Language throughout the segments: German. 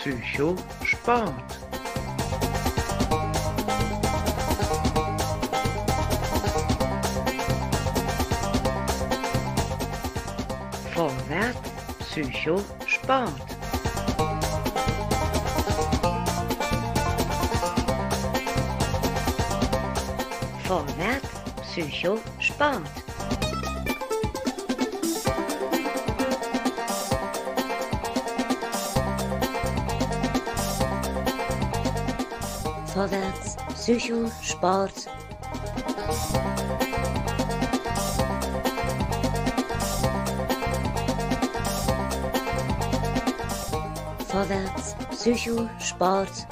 Psycho, Sport. Vorwärts, Psycho, Sport. Vorwärts, Psycho, Sport. Vorwärts, Psycho, Sport. Vorwärts, Psycho, Sport.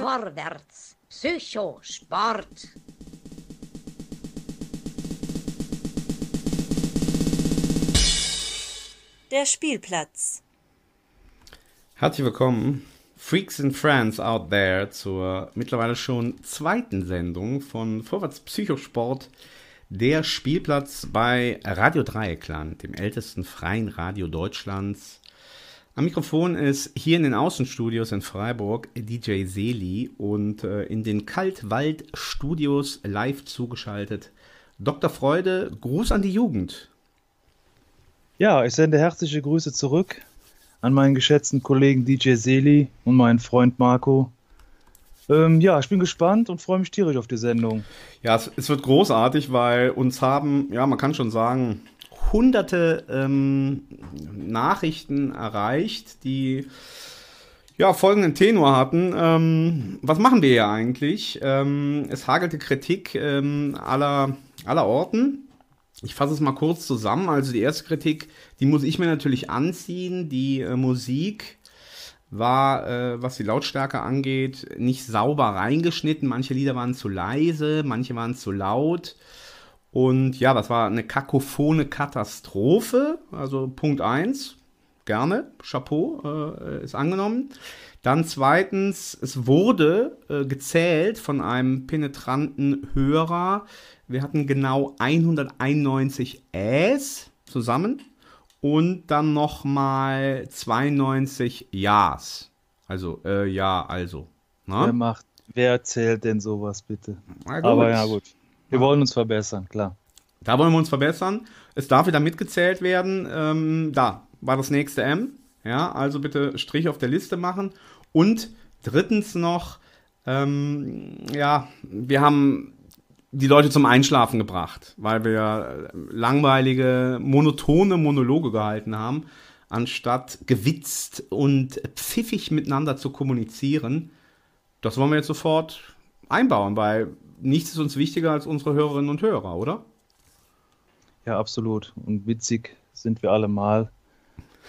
Vorwärts, Psycho, Sport. Der Spielplatz. Herzlich willkommen, Freaks and Friends out there, zur mittlerweile schon zweiten Sendung von Vorwärts Psychosport, der Spielplatz bei Radio Dreieckland, dem ältesten freien Radio Deutschlands. Am Mikrofon ist hier in den Außenstudios in Freiburg DJ Seli und äh, in den Kaltwald-Studios live zugeschaltet Dr. Freude. Gruß an die Jugend. Ja, ich sende herzliche Grüße zurück an meinen geschätzten Kollegen DJ Seli und meinen Freund Marco. Ähm, ja, ich bin gespannt und freue mich tierisch auf die Sendung. Ja, es, es, wird großartig, weil uns haben, ja, man kann schon sagen, hunderte ähm, Nachrichten erreicht, die ja folgenden Tenor hatten. Ähm, was machen wir hier eigentlich? Ähm, es hagelte Kritik ähm, aller, aller Orten. Ich fasse es mal kurz zusammen. Also die erste Kritik, die muss ich mir natürlich anziehen. Die äh, Musik war, äh, was die Lautstärke angeht, nicht sauber reingeschnitten. Manche Lieder waren zu leise, manche waren zu laut. Und ja, das war eine kakophone Katastrophe. Also Punkt 1, gerne, Chapeau, äh, ist angenommen. Dann zweitens, es wurde äh, gezählt von einem penetranten Hörer. Wir hatten genau 191 Äs zusammen und dann nochmal 92 Ja's. Also, äh, ja, also. Na? Wer macht, wer zählt denn sowas bitte? Aber ja, gut. Wir wollen uns verbessern, klar. Da wollen wir uns verbessern. Es darf wieder mitgezählt werden. Ähm, da war das nächste M. Ja, also bitte Strich auf der Liste machen. Und drittens noch, ähm, ja, wir haben die Leute zum Einschlafen gebracht, weil wir langweilige, monotone Monologe gehalten haben, anstatt gewitzt und pfiffig miteinander zu kommunizieren. Das wollen wir jetzt sofort einbauen, weil nichts ist uns wichtiger als unsere Hörerinnen und Hörer, oder? Ja, absolut. Und witzig sind wir alle mal.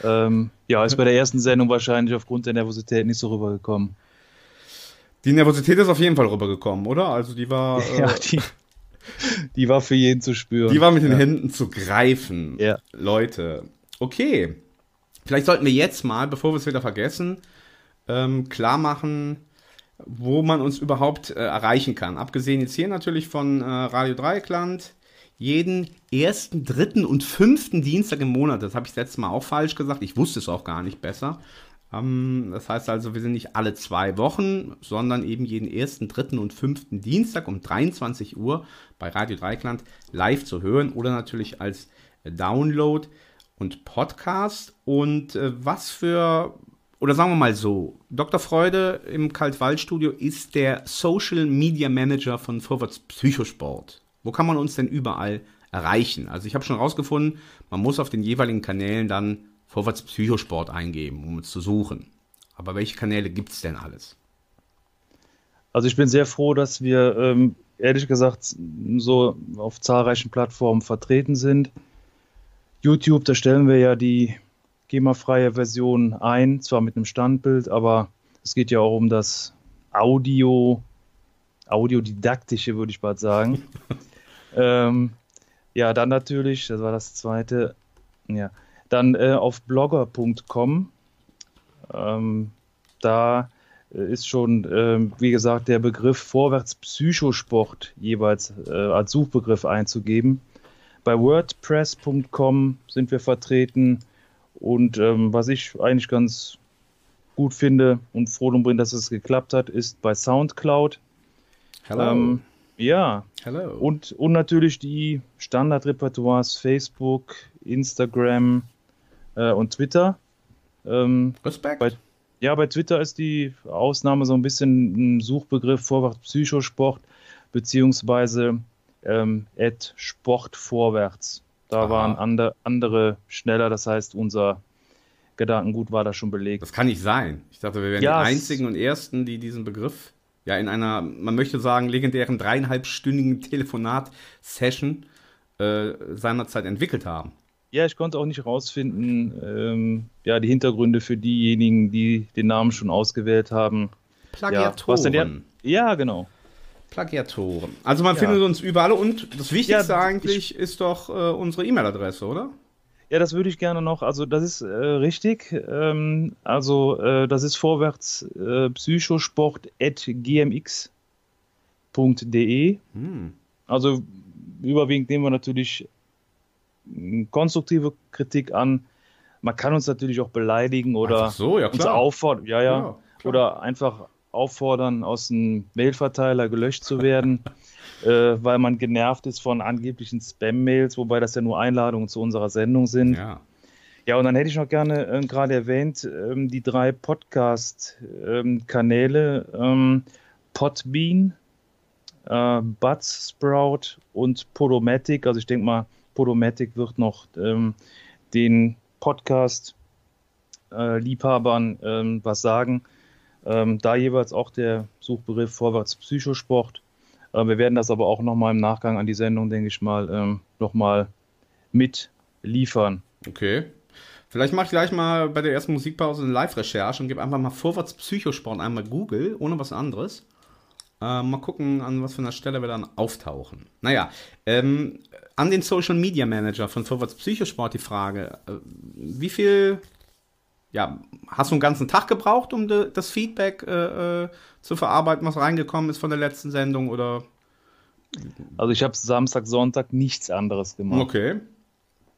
Ähm, ja, ist bei der ersten Sendung wahrscheinlich aufgrund der Nervosität nicht so rübergekommen. Die Nervosität ist auf jeden Fall rübergekommen, oder? Also die war. Ja, äh, die, die war für jeden zu spüren. Die war mit den ja. Händen zu greifen. Ja. Leute. Okay. Vielleicht sollten wir jetzt mal, bevor wir es wieder vergessen, ähm, klar machen, wo man uns überhaupt äh, erreichen kann. Abgesehen jetzt hier natürlich von äh, Radio Dreieckland. Jeden ersten, dritten und fünften Dienstag im Monat. Das habe ich letztes Mal auch falsch gesagt. Ich wusste es auch gar nicht besser. Ähm, das heißt also, wir sind nicht alle zwei Wochen, sondern eben jeden ersten, dritten und fünften Dienstag um 23 Uhr bei Radio Dreikland live zu hören oder natürlich als Download und Podcast. Und äh, was für, oder sagen wir mal so, Dr. Freude im Kaltwaldstudio ist der Social Media Manager von Vorwärts Psychosport. Wo kann man uns denn überall erreichen? Also ich habe schon rausgefunden, man muss auf den jeweiligen Kanälen dann Vorwärts Psychosport eingeben, um es zu suchen. Aber welche Kanäle gibt es denn alles? Also ich bin sehr froh, dass wir ähm, ehrlich gesagt so auf zahlreichen Plattformen vertreten sind. YouTube, da stellen wir ja die GEMA-freie Version ein, zwar mit einem Standbild, aber es geht ja auch um das Audio, Audiodidaktische, würde ich bald sagen. ähm, ja, dann natürlich, das war das zweite, ja, dann äh, auf blogger.com. Ähm, da äh, ist schon, ähm, wie gesagt, der Begriff Vorwärtspsychosport jeweils äh, als Suchbegriff einzugeben. Bei WordPress.com sind wir vertreten und ähm, was ich eigentlich ganz gut finde und froh drum bin, dass es geklappt hat, ist bei SoundCloud. Hello. Ähm, ja, Hello. und, und natürlich die Standardrepertoires Facebook, Instagram äh, und Twitter. Ähm, Respekt. bei- ja, bei Twitter ist die Ausnahme so ein bisschen ein Suchbegriff Vorwärts Psychosport, beziehungsweise ähm, Sport vorwärts. Da Aha. waren ande, andere schneller, das heißt, unser Gedankengut war da schon belegt. Das kann nicht sein. Ich dachte, wir wären Ja, die einzigen und ersten, die diesen Begriff ja in einer, man möchte sagen, legendären dreieinhalbstündigen Telefonat-Session äh, seinerzeit entwickelt haben. Ja, ich konnte auch nicht rausfinden, ähm, ja, die Hintergründe für diejenigen, die den Namen schon ausgewählt haben. Plagiatoren. der? Ja, genau. Plagiatoren. Also man Ja. findet uns überall und das Wichtigste Ja, eigentlich ist doch äh, unsere E-Mail-Adresse, oder? Ja, das würde ich gerne noch. Also, das ist äh, richtig. Ähm, also, äh, das ist vorwärts äh, psychosport.gmx.de. Hm. Also, überwiegend nehmen wir natürlich mh, konstruktive Kritik an. Man kann uns natürlich auch beleidigen oder so, ja uns auffordern, ja, ja, Ja, oder einfach auffordern, aus dem Mailverteiler gelöscht zu werden, äh, weil man genervt ist von angeblichen Spam-Mails, wobei das ja nur Einladungen zu unserer Sendung sind. Ja. Ja, und dann hätte ich noch gerne ähm, gerade erwähnt, ähm, die drei Podcast-Kanäle ähm, Podbean, äh, Buzzsprout und Podomatic. Also ich denke mal, Podomatic wird noch ähm, den Podcast-Liebhabern ähm, was sagen. Ähm, da jeweils auch der Suchbegriff Vorwärts Psychosport. Äh, wir werden das aber auch nochmal im Nachgang an die Sendung, denke ich mal, ähm, nochmal mit liefern. Okay. Vielleicht mache ich gleich mal bei der ersten Musikpause eine Live-Recherche und gebe einfach mal Vorwärts Psychosport einmal Google, ohne was anderes. Äh, mal gucken, an was für einer Stelle wir dann auftauchen. Naja, ähm, an den Social Media Manager von Vorwärts Psychosport die Frage: äh, Wie viel, ja, hast du einen ganzen Tag gebraucht, um de, das Feedback äh, äh, zu verarbeiten, was reingekommen ist von der letzten Sendung? Oder? Also ich habe Samstag, Sonntag nichts anderes gemacht. Okay.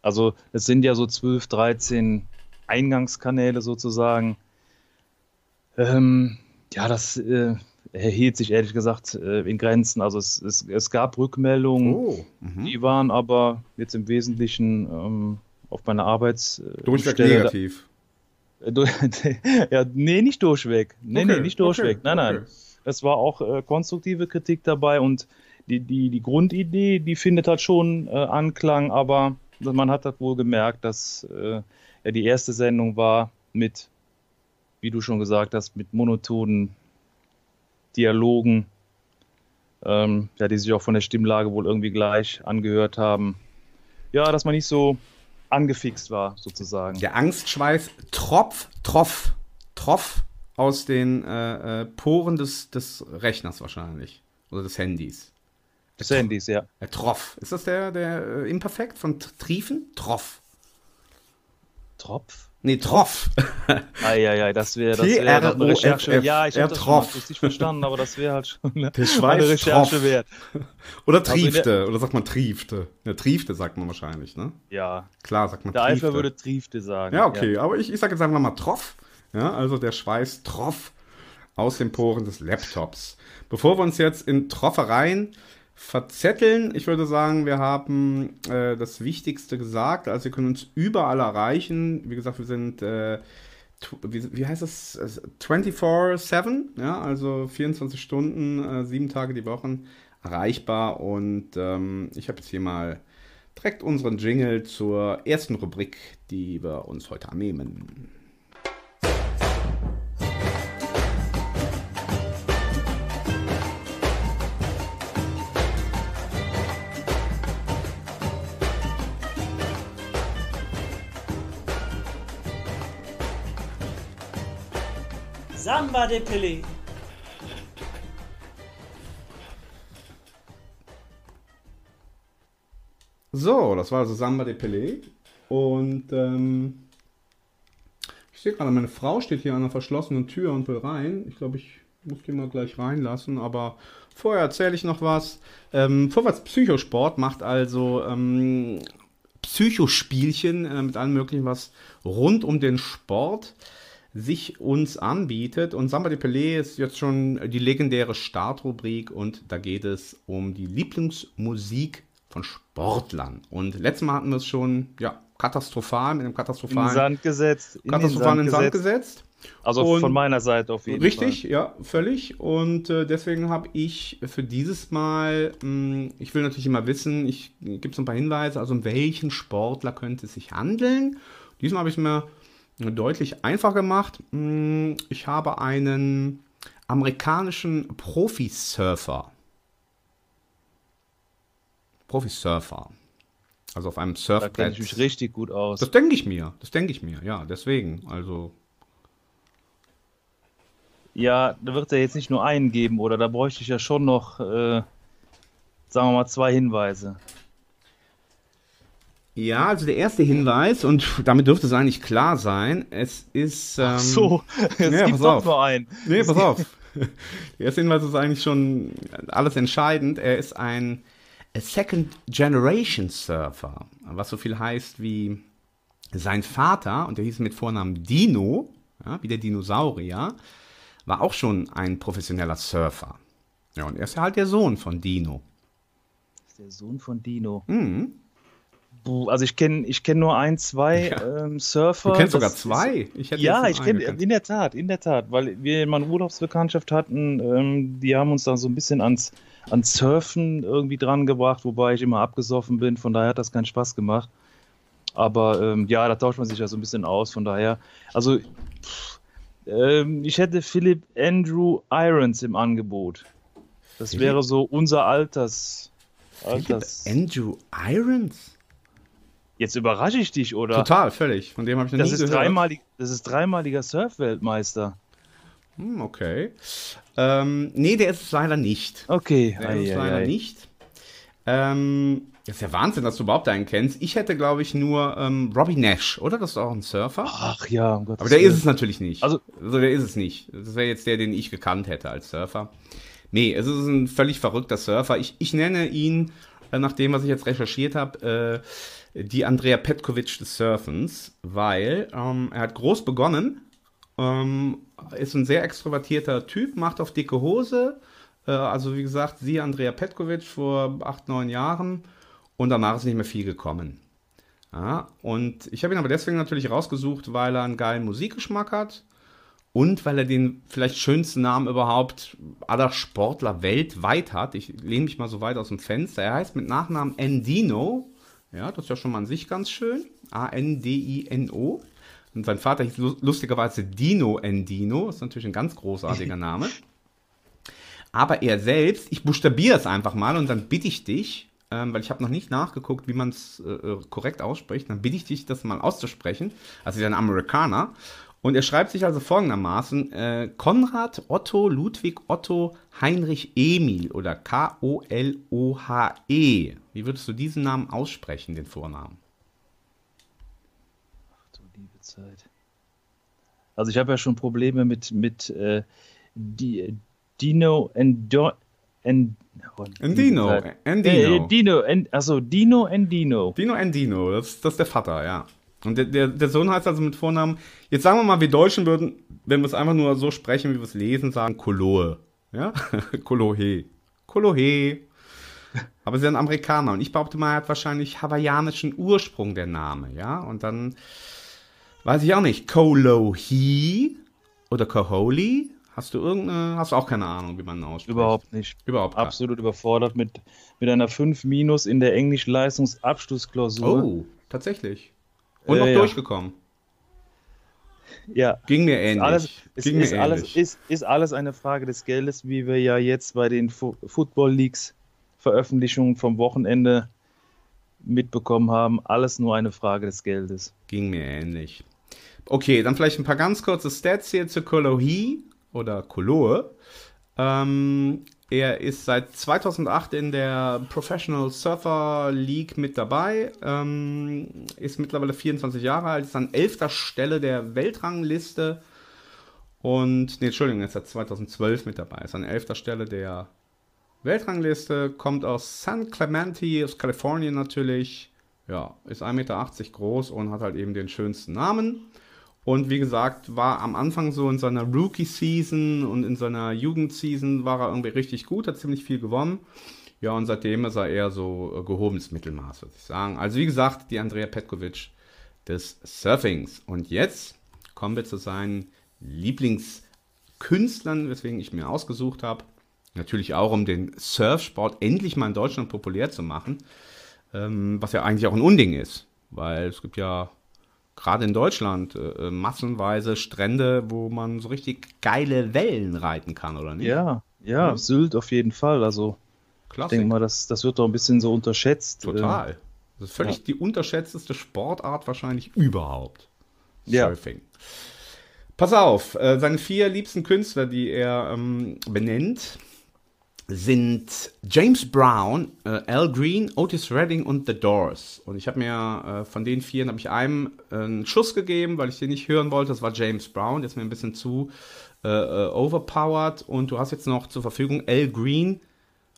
Also es sind ja so 12, 13 Eingangskanäle sozusagen. Ähm, ja, das äh, hielt sich ehrlich gesagt äh, in Grenzen. Also es, es, es gab Rückmeldungen, Oh. Mhm. die waren aber jetzt im Wesentlichen ähm, auf meiner Arbeitsstelle. Durchweg negativ. Äh, ja, nee, nicht durchweg. Nee, Okay, nee, nicht durchweg. okay, nein, nein. okay. Es war auch äh, konstruktive Kritik dabei und die, die, die Grundidee, die findet halt schon äh, Anklang, aber man hat halt wohl gemerkt, dass äh, ja, die erste Sendung war mit, wie du schon gesagt hast, mit monotonen Dialogen, ähm, ja, die sich auch von der Stimmlage wohl irgendwie gleich angehört haben. Ja, dass man nicht so angefixt war, sozusagen. Der Angstschweiß tropf, tropf, tropf aus den äh, äh, Poren des, des Rechners wahrscheinlich. Oder des Handys. Des Handys, ja. Der Troff. Ist das der, der äh, Imperfekt von Triefen? Troff. Tropf? Nee, Troff. Eieiei, das wäre das wär eine Recherche. Ja, ich habe das schon richtig verstanden, aber das wäre halt schon eine, Der eine Recherche wert. Oder Also der- Triefte. Oder sagt man Triefte? Ja, Triefte sagt man wahrscheinlich, ne? Ja, Klar, sagt man der Triefte. Eifer würde Triefte sagen. Ja, okay, aber ich, ich sage jetzt einfach mal Troff. Ja, also der Schweiß Troff aus den Poren des Laptops. Bevor wir uns jetzt in Troffereien verzetteln, ich würde sagen, wir haben äh, das Wichtigste gesagt. Also, ihr könnt uns überall erreichen. Wie gesagt, wir sind, äh, wie, wie heißt das? Äh, 24-7, ja, also 24 Stunden, äh, sieben Tage die Woche erreichbar. Und ähm, ich habe jetzt hier mal direkt unseren Jingle zur ersten Rubrik, die wir uns heute annehmen. Samba de Pelé. So, das war also Samba de Pelé. Und ähm, ich sehe gerade, meine Frau steht hier an einer verschlossenen Tür und will rein. Ich glaube, ich muss die mal gleich reinlassen, aber vorher erzähle ich noch was. Ähm, Vorwärts Psychosport macht also ähm, Psychospielchen äh, mit allem möglichen, was rund um den Sport sich uns anbietet. Und Samba de Pelé ist jetzt schon die legendäre Startrubrik und da geht es um die Lieblingsmusik von Sportlern. Und letztes Mal hatten wir es schon, ja, katastrophal, mit einem In katastrophalen, Sand gesetzt. In katastrophalen in den Sand gesetzt. Also Und- von meiner Seite auf jeden Richtig, Fall. ja, völlig. Und äh, deswegen habe ich für dieses Mal, mh, ich will natürlich immer wissen, ich gebe so ein paar Hinweise, also um welchen Sportler könnte es sich handeln. Diesmal habe ich es mir deutlich einfacher gemacht. Mh, Ich habe einen amerikanischen Profisurfer. Profisurfer. Also auf einem Da Surfbrett. kenne ich mich richtig gut aus. Das denke ich mir, das denke ich mir, ja, deswegen. Also Ja, da wird es ja jetzt nicht nur einen geben, oder? Da bräuchte ich ja schon noch, äh, sagen wir mal, zwei Hinweise. Ja, also der erste Hinweis, und damit dürfte es eigentlich klar sein, es ist. Ähm, Ach so, es ja, gibt doch auf. nur einen. Nee, pass auf. Der erste Hinweis ist eigentlich schon alles entscheidend. Er ist ein Second Generation Surfer, was so viel heißt wie sein Vater, und der hieß mit Vornamen Dino, ja, wie der Dinosaurier, war auch schon ein professioneller Surfer. Ja, und er ist ja halt der Sohn von Dino. Der Sohn von Dino. Mhm. Also ich kenne ich kenn nur ein, zwei Ja. ähm, Surfer. Du kennst sogar zwei. Ich hätte Ja, ich kenne, in der Tat, in der Tat, weil wir mal eine Urlaubsbekanntschaft hatten, ähm, die haben uns da so ein bisschen ans, ans Surfen irgendwie dran gebracht, wobei ich immer abgesoffen bin, von daher hat das keinen Spaß gemacht. Aber ähm, ja, da tauscht man sich ja so ein bisschen aus, von daher. Also, pff, ähm, ich hätte Philip Andrew Irons im Angebot. Das Philipp? wäre so unser Alters. Philipp Alters. Andrew Irons? Jetzt überrasche ich dich, oder? Total, völlig. Von dem habe ich noch Das nie ist, gehört. dreimalig, das ist dreimaliger Surf-Weltmeister. Hm, okay. Ähm, nee, der ist es leider nicht. Okay, Der ist ei, leider ei. nicht. Ähm, das ist ja Wahnsinn, dass du überhaupt einen kennst. Ich hätte, glaube ich, nur ähm, Robbie Nash, oder? Das ist auch ein Surfer. Ach ja, um Gottes Aber der Willen. ist es natürlich nicht. Also- also der ist es nicht. Das wäre jetzt der, den ich gekannt hätte als Surfer. Nee, es ist ein völlig verrückter Surfer. Ich, ich nenne ihn, äh, nach dem, was ich jetzt recherchiert habe, äh, die Andrea Petkovic des Surfens, weil ähm, er hat groß begonnen, ähm, ist ein sehr extrovertierter Typ, macht auf dicke Hose. Äh, also wie gesagt, sie Andrea Petkovic vor acht, neun Jahren und danach ist nicht mehr viel gekommen. Ja, und ich habe ihn aber deswegen natürlich rausgesucht, weil er einen geilen Musikgeschmack hat und weil er den vielleicht schönsten Namen überhaupt aller Sportler weltweit hat. Ich lehne mich mal so weit aus dem Fenster. Er heißt mit Nachnamen Endino. Ja, das ist ja schon mal an sich ganz schön. A-N-D-I-N-O. Und sein Vater hieß lu- lustigerweise Dino Endino. Ist natürlich ein ganz großartiger Name. Aber er selbst, ich buchstabiere es einfach mal und dann bitte ich dich, ähm, weil ich habe noch nicht nachgeguckt, wie man es äh, äh, korrekt ausspricht, dann bitte ich dich, das mal auszusprechen. Also er ist ein Amerikaner. Und er schreibt sich also folgendermaßen: äh, Konrad Otto Ludwig Otto Heinrich Emil oder K-O-L-O-H-E. Wie würdest du diesen Namen aussprechen, den Vornamen? Du liebe Zeit. Also ich habe ja schon Probleme mit, mit äh, die, Dino Endo, en, oh, Endino. Endino. Äh, Dino, en, also Dino Endino. Dino Endino, das, das ist der Vater, ja. Und der, der, der Sohn heißt also mit Vornamen, jetzt sagen wir mal, wir Deutschen würden, wenn wir es einfach nur so sprechen, wie wir es lesen, sagen Kolohe. Ja? Kolohe. Kolohe. Aber sie sind Amerikaner und ich behaupte mal, er hat wahrscheinlich hawaiianischen Ursprung, der Name, ja. Und dann weiß ich auch nicht, Kolohe oder Koholi. Hast du irgendeine, hast du auch keine Ahnung, wie man ausspricht? Überhaupt nicht. Überhaupt keine. Absolut überfordert mit, mit einer 5 Minus in der Englisch-Leistungsabschlussklausur. Oh, tatsächlich. Und Äh, noch ja. durchgekommen. Ja, Ging mir ähnlich. alles, es Ging mir ist, alles, ähnlich. ist, ist alles eine Frage des Geldes, wie wir ja jetzt bei den Fu Football Leagues Veröffentlichungen vom Wochenende mitbekommen haben. Alles nur eine Frage des Geldes. Ging mir ähnlich. Okay, dann vielleicht ein paar ganz kurze Stats hier zu Kolohi oder Kolohe. Ähm, Er ist seit 2008 in der Professional Surfer League mit dabei, ähm, ist mittlerweile 24 Jahre alt, ist an 11. Stelle der Weltrangliste und, nee, Entschuldigung, ist seit 2012 mit dabei, ist an 11. Stelle der Weltrangliste, kommt aus San Clemente, aus Kalifornien natürlich, ja, ist 1,80 Meter groß und hat halt eben den schönsten Namen. Und wie gesagt, war am Anfang so in seiner Rookie-Season und in seiner Jugend-Season war er irgendwie richtig gut, hat ziemlich viel gewonnen. Ja, und seitdem ist er eher so äh, gehobenes Mittelmaß, würde ich sagen. Also wie gesagt, die Andrea Petkovic des Surfings. Und jetzt kommen wir zu seinen Lieblingskünstlern, weswegen ich mir ausgesucht habe. Natürlich auch, um den Surfsport endlich mal in Deutschland populär zu machen. Ähm, was ja eigentlich auch ein Unding ist, weil es gibt ja gerade in Deutschland äh, äh, massenweise Strände, wo man so richtig geile Wellen reiten kann, oder nicht? Ja, ja, ja. Sylt auf jeden Fall. Also Klassik. ich denke mal, das, das wird doch ein bisschen so unterschätzt. Total. Äh, das ist völlig ja. die unterschätzteste Sportart wahrscheinlich überhaupt. Surfing. Ja. Pass auf, äh, seine vier liebsten Künstler, die er ähm, benennt, sind James Brown, äh, Al Green, Otis Redding und The Doors. Und ich habe mir äh, von den vier habe ich einem äh, einen Schuss gegeben, weil ich den nicht hören wollte. Das war James Brown. Der ist mir ein bisschen zu äh, äh, overpowered. Und du hast jetzt noch zur Verfügung Al Green,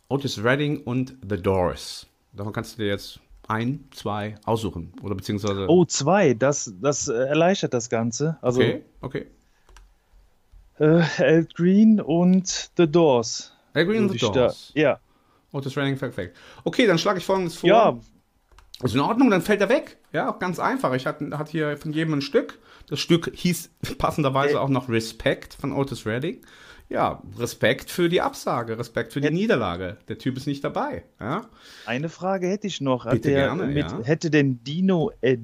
Otis Redding und The Doors. Davon kannst du dir jetzt ein, zwei aussuchen. Oder beziehungsweise. Oh, zwei. Das, das äh, erleichtert das Ganze. Also, okay, okay. Al Green und The Doors. Agree on the Doors. Ja. Otis Redding Fact Okay, dann schlage ich folgendes vor. Ja. Ist in Ordnung, dann fällt er weg. Ja, auch ganz einfach. Ich hatte, hatte hier von jedem ein Stück. Das Stück hieß passenderweise äh. auch noch Respect von Otis Redding. Ja, Respekt für die Absage, Respekt für die Niederlage. Der Typ ist nicht dabei. Ja? Eine Frage hätte ich noch. Bitte gerne, mit, ja. Hätte denn Dino äh,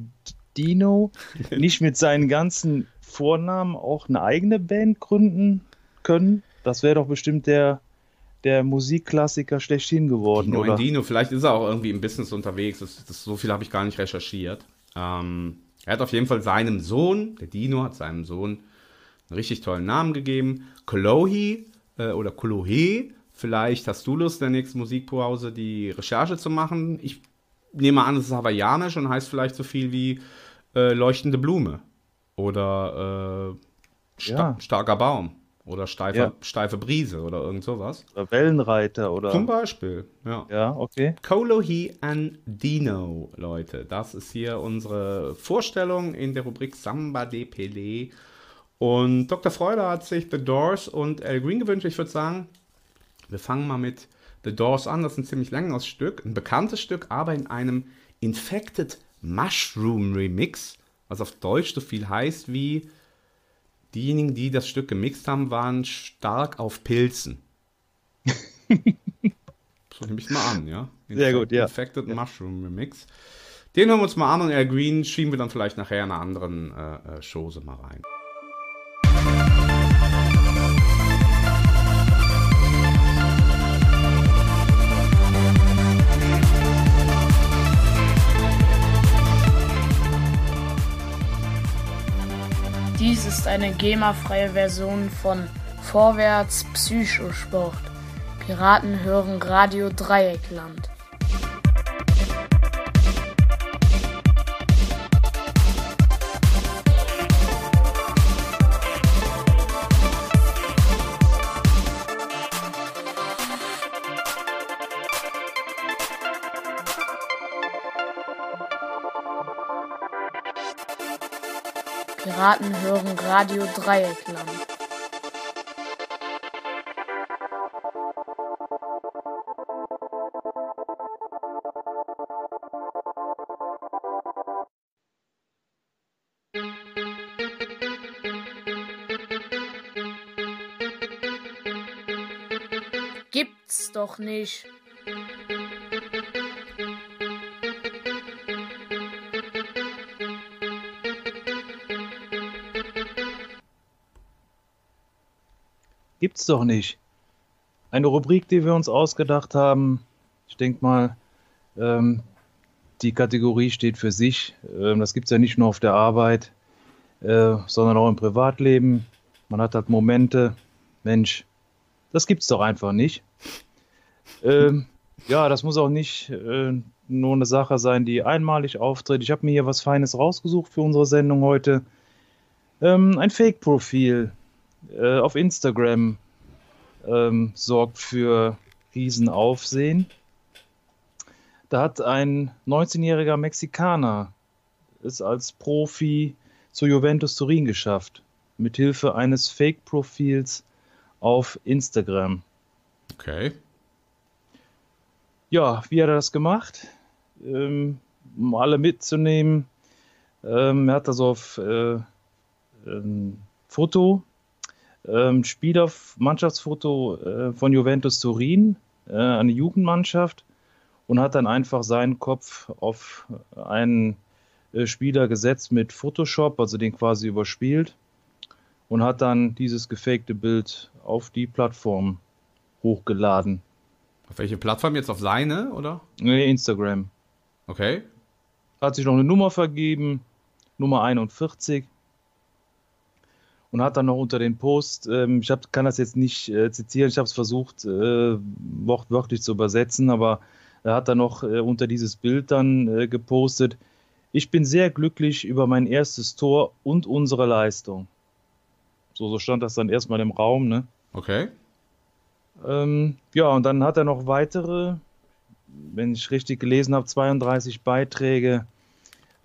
Dino nicht mit seinen ganzen Vornamen auch eine eigene Band gründen können? Das wäre doch bestimmt der der Musikklassiker schlechthin geworden, Dino oder? Dino, vielleicht ist er auch irgendwie im Business unterwegs. Das, das, so viel habe ich gar nicht recherchiert. Ähm, er hat auf jeden Fall seinem Sohn, der Dino hat seinem Sohn einen richtig tollen Namen gegeben. Kolohi äh, oder Kolohe. Vielleicht hast du Lust, in der nächsten Musikpause die Recherche zu machen. Ich nehme an, es ist hawaiianisch und heißt vielleicht so viel wie äh, leuchtende Blume oder äh, sta ja. starker Baum. Oder steife, ja. steife Brise oder irgend sowas. Oder Wellenreiter oder. Zum Beispiel, ja. Ja, okay. Kolohi Andino, Leute. Das ist hier unsere Vorstellung in der Rubrik Samba de Pelé. Und Dr. Freude hat sich The Doors und Al Green gewünscht. Ich würde sagen, wir fangen mal mit The Doors an. Das ist ein ziemlich langes Stück, ein bekanntes Stück, aber in einem Infected Mushroom Remix, was auf Deutsch so viel heißt wie diejenigen, die das Stück gemixt haben, waren stark auf Pilzen. so nehme ich mal an, ja. Sehr gut, ja. Infected ja. Mushroom Remix. Den hören wir uns mal an und Air Green schieben wir dann vielleicht nachher in einer anderen äh, äh Chose mal rein. Dies ist eine GEMA-freie Version von Vorwärts Psychosport. Piraten hören Radio Dreieckland. Piraten hören Radio Dreieckland. Gibt's doch nicht. Gibt's doch nicht. Eine Rubrik, die wir uns ausgedacht haben. Ich denke mal, ähm, die Kategorie steht für sich. Ähm, das gibt es ja nicht nur auf der Arbeit, äh, sondern auch im Privatleben. Man hat halt Momente, Mensch, Das gibt's doch einfach nicht. Ähm, ja, das muss auch nicht äh, nur eine Sache sein, die einmalig auftritt. Ich habe mir hier was Feines rausgesucht für unsere Sendung heute. Ähm, ein Fake-Profil äh, auf Instagram ähm, sorgt für Riesenaufsehen. Da hat ein 19-jähriger Mexikaner es als Profi zu Juventus Turin geschafft, mithilfe eines Fake-Profils auf Instagram. Okay. Ja, wie hat er das gemacht? Ähm, um alle mitzunehmen. Ähm, er hat das auf äh, ähm, Foto, ähm, Spieler, Mannschaftsfoto äh, von Juventus Turin, äh, eine Jugendmannschaft, und hat dann einfach seinen Kopf auf einen äh, Spieler gesetzt mit Photoshop, also den quasi überspielt, und hat dann dieses gefakte Bild auf die Plattform hochgeladen. Auf welche Plattform jetzt? Auf seine, oder? Nee, Instagram. Okay. Hat sich noch eine Nummer vergeben, Nummer 41. Und hat dann noch unter den Post, ähm, ich hab, kann das jetzt nicht äh, zitieren, ich habe es versucht, äh, wortwörtlich zu übersetzen, aber er hat dann noch äh, unter dieses Bild dann äh, gepostet, ich bin sehr glücklich über mein erstes Tor und unsere Leistung. So, so stand das dann erstmal im Raum, ne? Okay. Ähm, ja, und dann hat er noch weitere, wenn ich richtig gelesen habe, 32 Beiträge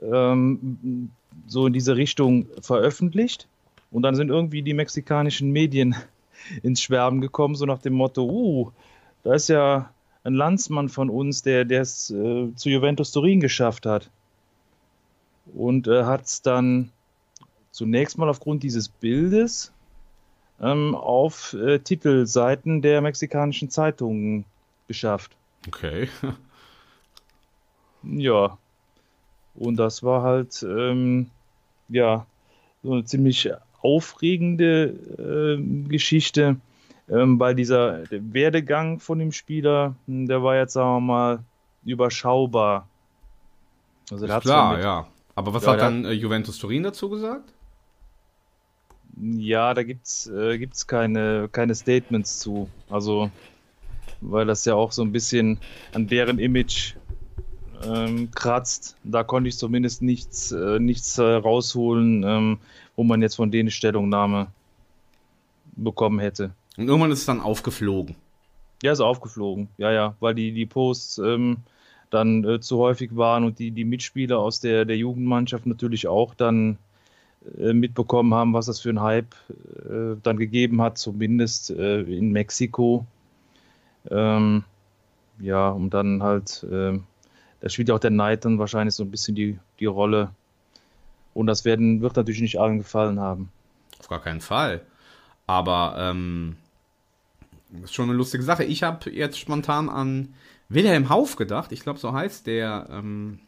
ähm, so in diese Richtung veröffentlicht. Und dann sind irgendwie die mexikanischen Medien ins Schwärmen gekommen, so nach dem Motto, uh, da ist ja ein Landsmann von uns, der es äh, zu Juventus Turin geschafft hat. Und äh, hat es dann zunächst mal aufgrund dieses Bildes ähm, auf äh, Titelseiten der mexikanischen Zeitungen geschafft. Okay. Ja. Und das war halt, ähm, ja, so eine ziemlich aufregende äh, Geschichte, ähm, weil dieser Werdegang von dem Spieler, hm, der war jetzt, sagen wir mal, überschaubar. Also der klar, mit, ja. Aber was ja, hat dann äh, Juventus Turin dazu gesagt? Ja, da gibt's äh, gibt's keine keine Statements zu. Also weil das ja auch so ein bisschen an deren Image ähm, kratzt. Da konnte ich zumindest nichts äh, nichts äh, rausholen, ähm, wo man jetzt von denen Stellungnahme bekommen hätte. Und irgendwann ist es dann aufgeflogen. Ja, ist aufgeflogen. Ja, ja, weil die die Posts ähm, dann äh, zu häufig waren und die die Mitspieler aus der der Jugendmannschaft natürlich auch dann äh, mitbekommen haben, was das für ein Hype äh, dann gegeben hat, zumindest äh, in Mexiko. Ähm, ja, und dann halt, äh, da spielt ja auch der Neid dann wahrscheinlich so ein bisschen die, die Rolle. Und das werden, wird natürlich nicht allen gefallen haben. Auf gar keinen Fall. Aber ähm, das ist schon eine lustige Sache. Ich habe jetzt spontan an Wilhelm Hauf gedacht. Ich glaube, so heißt der. Ähm,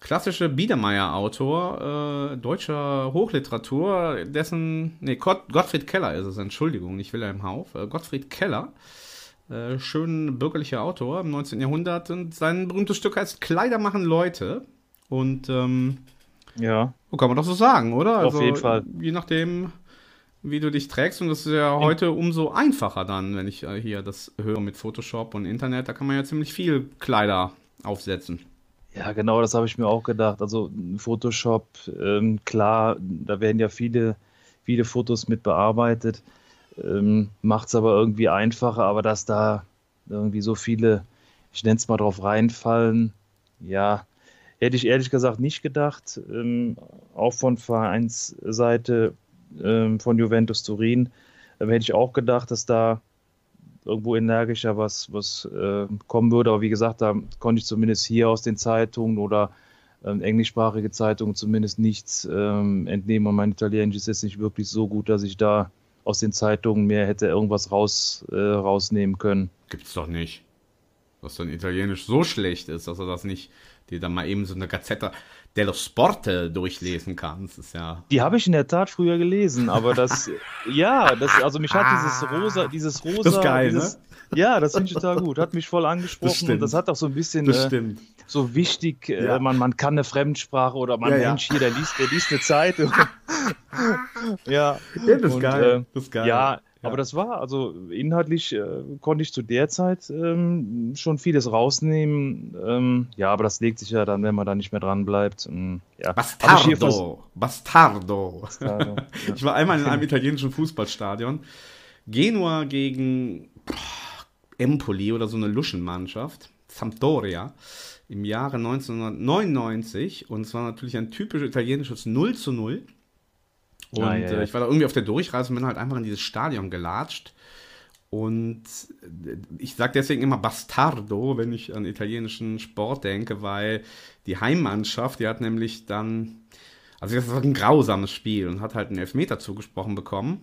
klassische Biedermeier-Autor äh, deutscher Hochliteratur, dessen, nee, Gott, Gottfried Keller ist es, Entschuldigung, nicht Wilhelm Hauf, äh, Gottfried Keller, äh, schön bürgerlicher Autor im 19. Jahrhundert und sein berühmtes Stück heißt Kleider machen Leute und ähm, ja, so kann man doch so sagen, oder? Auf also, jeden Fall. Je nachdem, wie du dich trägst und das ist ja heute umso einfacher dann, wenn ich äh, hier das höre mit Photoshop und Internet, da kann man ja ziemlich viel Kleider aufsetzen. Ja, genau, das habe ich mir auch gedacht. Also Photoshop, ähm, klar, da werden ja viele, viele Fotos mit bearbeitet. Ähm, Macht es aber irgendwie einfacher, aber dass da irgendwie so viele, ich nenne es mal drauf reinfallen, ja, hätte ich ehrlich gesagt nicht gedacht. Ähm, auch von Vereinsseite ähm, von Juventus Turin äh, hätte ich auch gedacht, dass da irgendwo energischer was, was äh, kommen würde. Aber wie gesagt, da konnte ich zumindest hier aus den Zeitungen oder ähm, englischsprachige Zeitungen zumindest nichts ähm, entnehmen. Und mein Italienisch ist jetzt nicht wirklich so gut, dass ich da aus den Zeitungen mehr hätte irgendwas raus, äh, rausnehmen können. Gibt's doch nicht. Dass dein Italienisch so schlecht ist, dass er das nicht dir dann mal eben so eine Gazzetta dello Sporte durchlesen kannst. ist ja. Die habe ich in der Tat früher gelesen, aber das, ja, das, also mich hat dieses ah. rosa, dieses rosa, das ist geil, dieses, ne? Ja, das finde ich total gut. Hat mich voll angesprochen das und das hat auch so ein bisschen äh, so wichtig, äh, Ja. man, man kann eine Fremdsprache oder man Ja, ja. Mensch hier, der liest, der liest eine Zeitung. ja. Ja, das ist Und, geil. äh, das ist geil. Ja, Aber das war, also inhaltlich äh, konnte ich zu der Zeit ähm, schon vieles rausnehmen. Ähm, ja, aber das legt sich ja dann, wenn man da nicht mehr dran bleibt. Ähm, ja. Bastardo. Bastardo. Bastardo, ja. Ich war einmal in einem italienischen Fußballstadion. Genua gegen boah, Empoli oder so eine Luschenmannschaft. Sampdoria im Jahre 1999 und es war natürlich ein typisch italienisches 0 zu 0. Und Ah, ja, ja. Äh, ich war da irgendwie auf der Durchreise und bin halt einfach in dieses Stadion gelatscht. Und äh, ich sage deswegen immer Bastardo, wenn ich an italienischen Sport denke, weil die Heimmannschaft, die hat nämlich dann, also das war ein grausames Spiel und hat halt einen Elfmeter zugesprochen bekommen.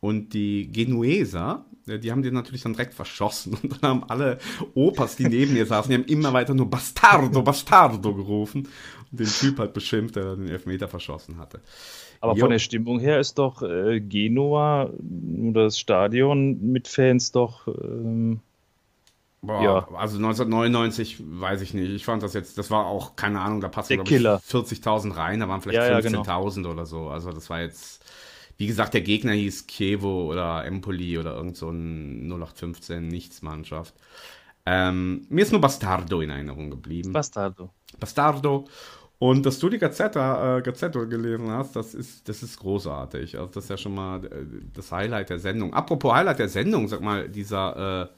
Und die Genueser, äh, die haben den natürlich dann direkt verschossen. Und dann haben alle Opas, die neben mir saßen, die haben immer weiter nur Bastardo, Bastardo gerufen und den Typ halt beschimpft, der den Elfmeter verschossen hatte. Aber Jo. von der Stimmung her ist doch äh, Genua das Stadion mit Fans doch. Ähm, Boah, Ja. also 1999 weiß ich nicht. Ich fand das jetzt, das war auch, keine Ahnung, da passen Der glaub Killer. ich 40.000 rein, da waren vielleicht Ja, ja, genau. 15.000 oder so. Also das war jetzt, wie gesagt, der Gegner hieß Kievo oder Empoli oder irgend so ein 0815 Nichtsmannschaft. Ähm, mir ist nur Bastardo in Erinnerung geblieben. Bastardo. Bastardo. Und dass du die Gazzetta, äh, Gazzetto gelesen hast, das ist, das ist großartig. Also das ist ja schon mal äh, das Highlight der Sendung. Apropos Highlight der Sendung, sag mal, dieser äh,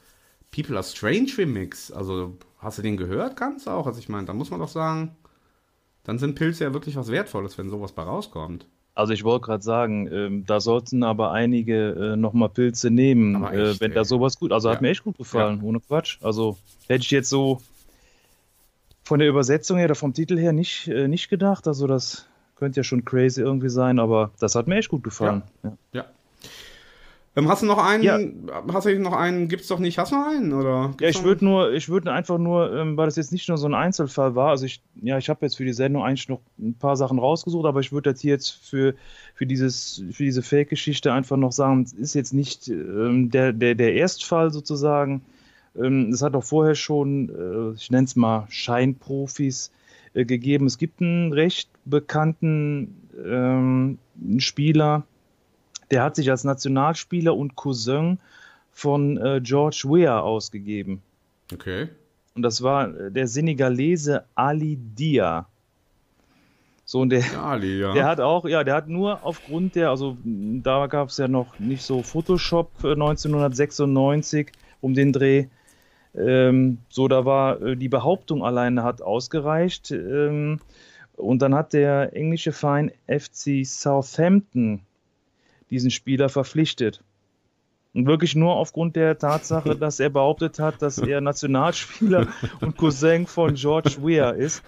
People Are Strange Remix, also hast du den gehört ganz auch? Also ich meine, da muss man doch sagen, dann sind Pilze ja wirklich was Wertvolles, wenn sowas bei rauskommt. Also ich wollte gerade sagen, ähm, da sollten aber einige äh, nochmal Pilze nehmen, Aber echt, äh, wenn ey. da sowas gut. Also Ja. hat mir echt gut gefallen, ohne Quatsch. Also hätte ich jetzt so von der Übersetzung her oder vom Titel her nicht, äh, nicht gedacht. Also das könnte ja schon crazy irgendwie sein, aber das hat mir echt gut gefallen. Ja. Ja. Ähm, hast du noch einen? Ja. Hast du noch einen? Gibt's doch nicht? Hast du noch einen? Oder Ja, ich würde nur, ich würde einfach nur, ähm, weil das jetzt nicht nur so ein Einzelfall war, also ich, ja, ich habe jetzt für die Sendung eigentlich noch ein paar Sachen rausgesucht, aber ich würde jetzt hier jetzt für, für dieses, für diese Fake-Geschichte einfach noch sagen, es ist jetzt nicht ähm, der, der, der Erstfall sozusagen. Ähm, es hat auch vorher schon, äh, ich nenne es mal Scheinprofis äh, gegeben. Es gibt einen recht bekannten ähm, Spieler, der hat sich als Nationalspieler und Cousin von äh, George Weah ausgegeben. Okay. Und das war äh, der Senegalese Ali Dia. So, und der, Ali, ja. der hat auch, ja, der hat nur aufgrund der, also da gab es ja noch nicht so Photoshop äh, 1996 um den Dreh. Ähm, so, da war äh, die Behauptung alleine hat ausgereicht. Ähm, und dann hat der englische Verein FC Southampton diesen Spieler verpflichtet. Und wirklich nur aufgrund der Tatsache, dass er behauptet hat, dass er Nationalspieler und Cousin von George Weah ist.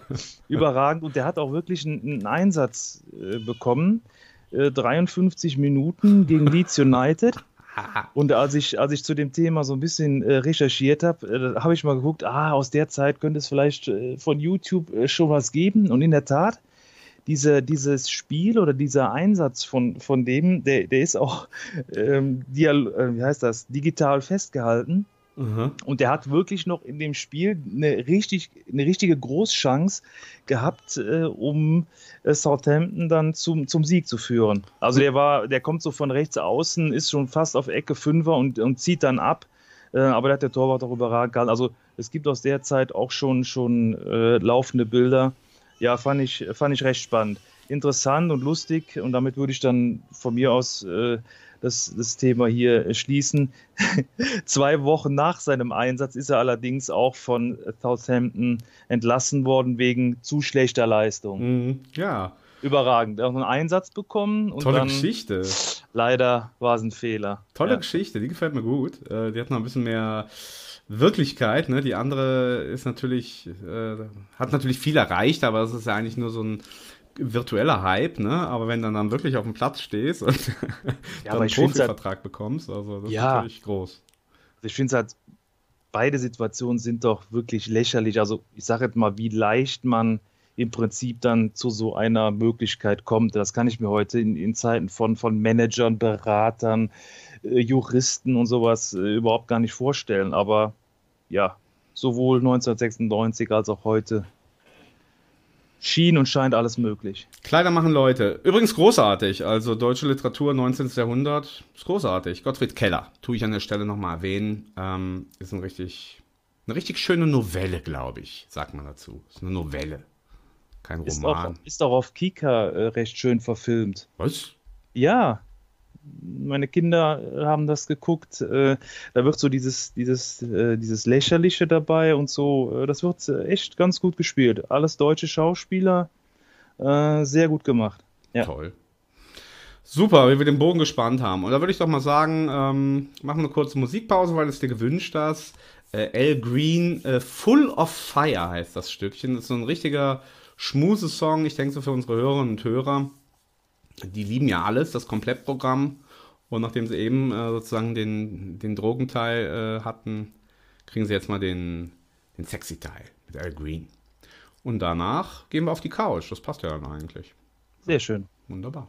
Überragend. Und der hat auch wirklich einen, Einsatz äh, bekommen. Äh, 53 Minuten gegen Leeds United. Und als ich, als ich zu dem Thema so ein bisschen äh, recherchiert habe, äh, habe ich mal geguckt, ah, aus der Zeit könnte es vielleicht äh, von YouTube äh, schon was geben. Und in der Tat, diese, dieses Spiel oder dieser Einsatz von, von dem, der, der ist auch ähm, dial, äh, wie heißt das, digital festgehalten. Mhm. Und der hat wirklich noch in dem Spiel eine, richtig, eine richtige Großchance gehabt, äh, um äh, Southampton dann zum, zum Sieg zu führen. Also der war, der kommt so von rechts außen, ist schon fast auf Ecke Fünfer und, und zieht dann ab. Äh, aber da hat der Torwart auch überragend gehalten. Also es gibt aus der Zeit auch schon, schon äh, laufende Bilder. Ja, fand ich, fand ich recht spannend. Interessant und lustig. Und damit würde ich dann von mir aus äh, das, das Thema hier äh, schließen. Zwei Wochen nach seinem Einsatz ist er allerdings auch von Southampton entlassen worden wegen zu schlechter Leistung. Mhm. Ja, Überragend. Er hat einen Einsatz bekommen und tolle dann Geschichte. leider war es ein Fehler. Tolle Ja. Geschichte, die gefällt mir gut. Äh, die hat noch ein bisschen mehr Wirklichkeit, ne? Die andere ist natürlich, äh, hat natürlich viel erreicht, aber es ist ja eigentlich nur so ein virtueller Hype, ne? Aber wenn dann dann wirklich auf dem Platz stehst und dann aber einen halt- Profivertrag bekommst, also das Ja. ist natürlich groß. Also ich finde es halt, beide Situationen sind doch wirklich lächerlich. Also ich sage jetzt mal, wie leicht man im Prinzip dann zu so einer Möglichkeit kommt. Das kann ich mir heute in, in Zeiten von, von Managern, Beratern, Juristen und sowas äh, überhaupt gar nicht vorstellen. Aber ja, sowohl 1996 als auch heute schien und scheint alles möglich. Kleider machen Leute. Übrigens großartig. Also deutsche Literatur 19. Jahrhundert ist großartig. Gottfried Keller, tue ich an der Stelle nochmal erwähnen, ähm, ist ein richtig, eine richtig schöne Novelle, glaube ich, sagt man dazu. Ist eine Novelle. Kein Ist auch, Roman. ist auch auf Kika äh, recht schön verfilmt. Was? Ja, meine Kinder haben das geguckt. Äh, da wird so dieses, dieses, äh, dieses Lächerliche dabei und so. Äh, das wird äh, echt ganz gut gespielt. Alles deutsche Schauspieler. Äh, sehr gut gemacht. Ja. Toll. Super, wie wir den Bogen gespannt haben. Und da würde ich doch mal sagen, ähm, machen wir eine kurze Musikpause, weil es dir gewünscht hast. Äh, Al Green, Full of Fire heißt das Stückchen. Das ist so ein richtiger Schmusesong. Ich denke so für unsere Hörerinnen und Hörer. Die lieben ja alles, das Komplettprogramm. Und nachdem sie eben äh, sozusagen den, den Drogenteil äh, hatten, kriegen sie jetzt mal den, den sexy Teil mit Al Green. Und danach gehen wir auf die Couch. Das passt ja dann eigentlich. Sehr schön. Wunderbar.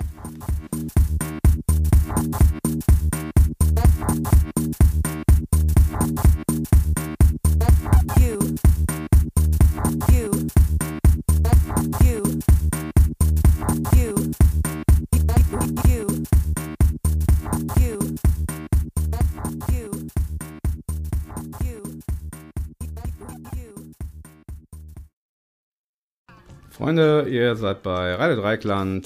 Freunde, ihr seid bei Radio Dreikland,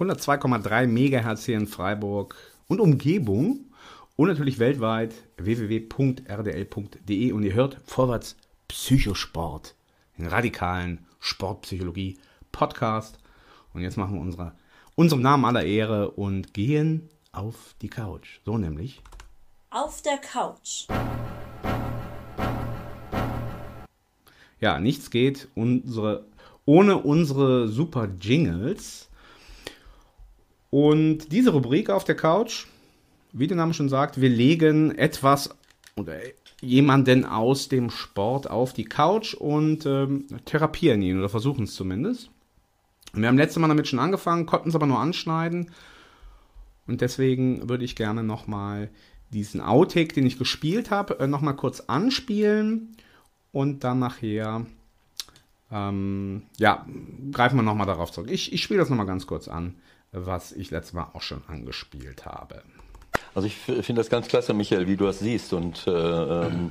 102,3 Megahertz hier in Freiburg und Umgebung und natürlich weltweit www.rdl.de und ihr hört vorwärts Psychosport, den radikalen Sportpsychologie Podcast. Und jetzt machen wir unsere, unserem Namen aller Ehre und gehen auf die Couch. So nämlich. Auf der Couch. Ja, nichts geht unsere, ohne unsere super Jingles. Und diese Rubrik auf der Couch, wie der Name schon sagt, wir legen etwas oder jemanden aus dem Sport auf die Couch und ähm, therapieren ihn oder versuchen es zumindest. Wir haben letztes Mal damit schon angefangen, konnten es aber nur anschneiden. Und deswegen würde ich gerne nochmal diesen Outtake, den ich gespielt habe, äh, nochmal kurz anspielen und dann nachher, ähm, ja, greifen wir nochmal darauf zurück. Ich, ich spiele das nochmal ganz kurz an, was ich letztes Mal auch schon angespielt habe. Also ich finde das ganz klasse, Michael, wie du das siehst und äh, ähm,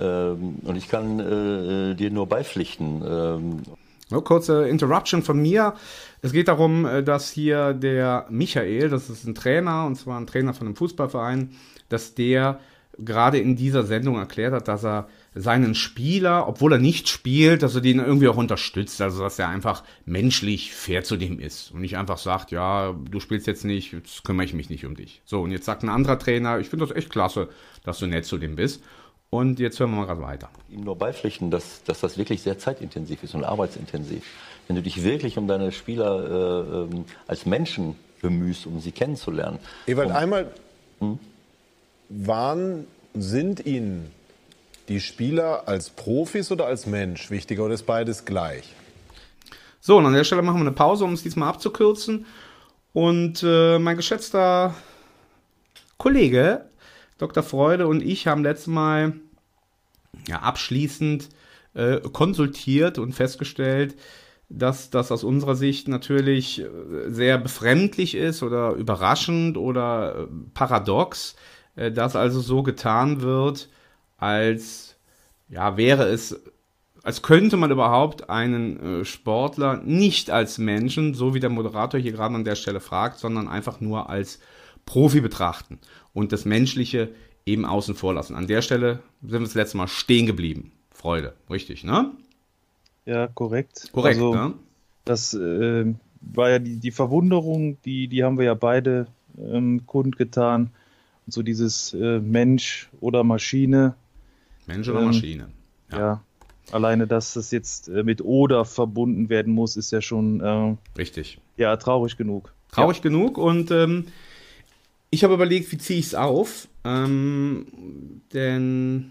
ähm, und ich kann äh, dir nur beipflichten. Ähm, So, kurze Interruption von mir. Es geht darum, äh, dass hier der Michael, das ist ein Trainer, und zwar ein Trainer von einem Fußballverein, dass der gerade in dieser Sendung erklärt hat, dass er seinen Spieler, obwohl er nicht spielt, dass er den irgendwie auch unterstützt, also dass er einfach menschlich fair zu dem ist und nicht einfach sagt, ja, du spielst jetzt nicht, jetzt kümmere ich mich nicht um dich. So, und jetzt sagt ein anderer Trainer, ich finde das echt klasse, dass du nett zu dem bist. Und jetzt hören wir mal gerade weiter. ihm nur beipflichten, dass, dass das wirklich sehr zeitintensiv ist und arbeitsintensiv. Wenn du dich wirklich um deine Spieler äh, ähm, als Menschen bemühst, um sie kennenzulernen. Ewald, einmal, waren, sind Ihnen die Spieler als Profis oder als Mensch wichtiger oder ist beides gleich? So, und an der Stelle machen wir eine Pause, um es diesmal abzukürzen. Und äh, mein geschätzter Kollege Dr. Freude und ich haben letztes Mal ja, abschließend äh, konsultiert und festgestellt, dass das aus unserer Sicht natürlich äh, sehr befremdlich ist oder überraschend oder äh, paradox, äh, dass also so getan wird, als ja, wäre es als könnte man überhaupt einen äh, Sportler nicht als Menschen, so wie der Moderator hier gerade an der Stelle fragt, sondern einfach nur als Profi betrachten und das Menschliche eben außen vor lassen. An der Stelle sind wir das letzte Mal stehen geblieben. Freude, richtig, ne? Ja, korrekt. Korrekt, also, ne? Das äh, war ja die, die Verwunderung, die, die haben wir ja beide ähm, kundgetan. Und so dieses äh, Mensch oder Maschine. Mensch oder Ähm, Maschine. Ja. Alleine, dass das jetzt äh, mit oder verbunden werden muss, ist ja schon äh, Richtig. ja traurig genug. Traurig genug. Und ähm, ich habe überlegt, wie ziehe ich es auf? Ähm, denn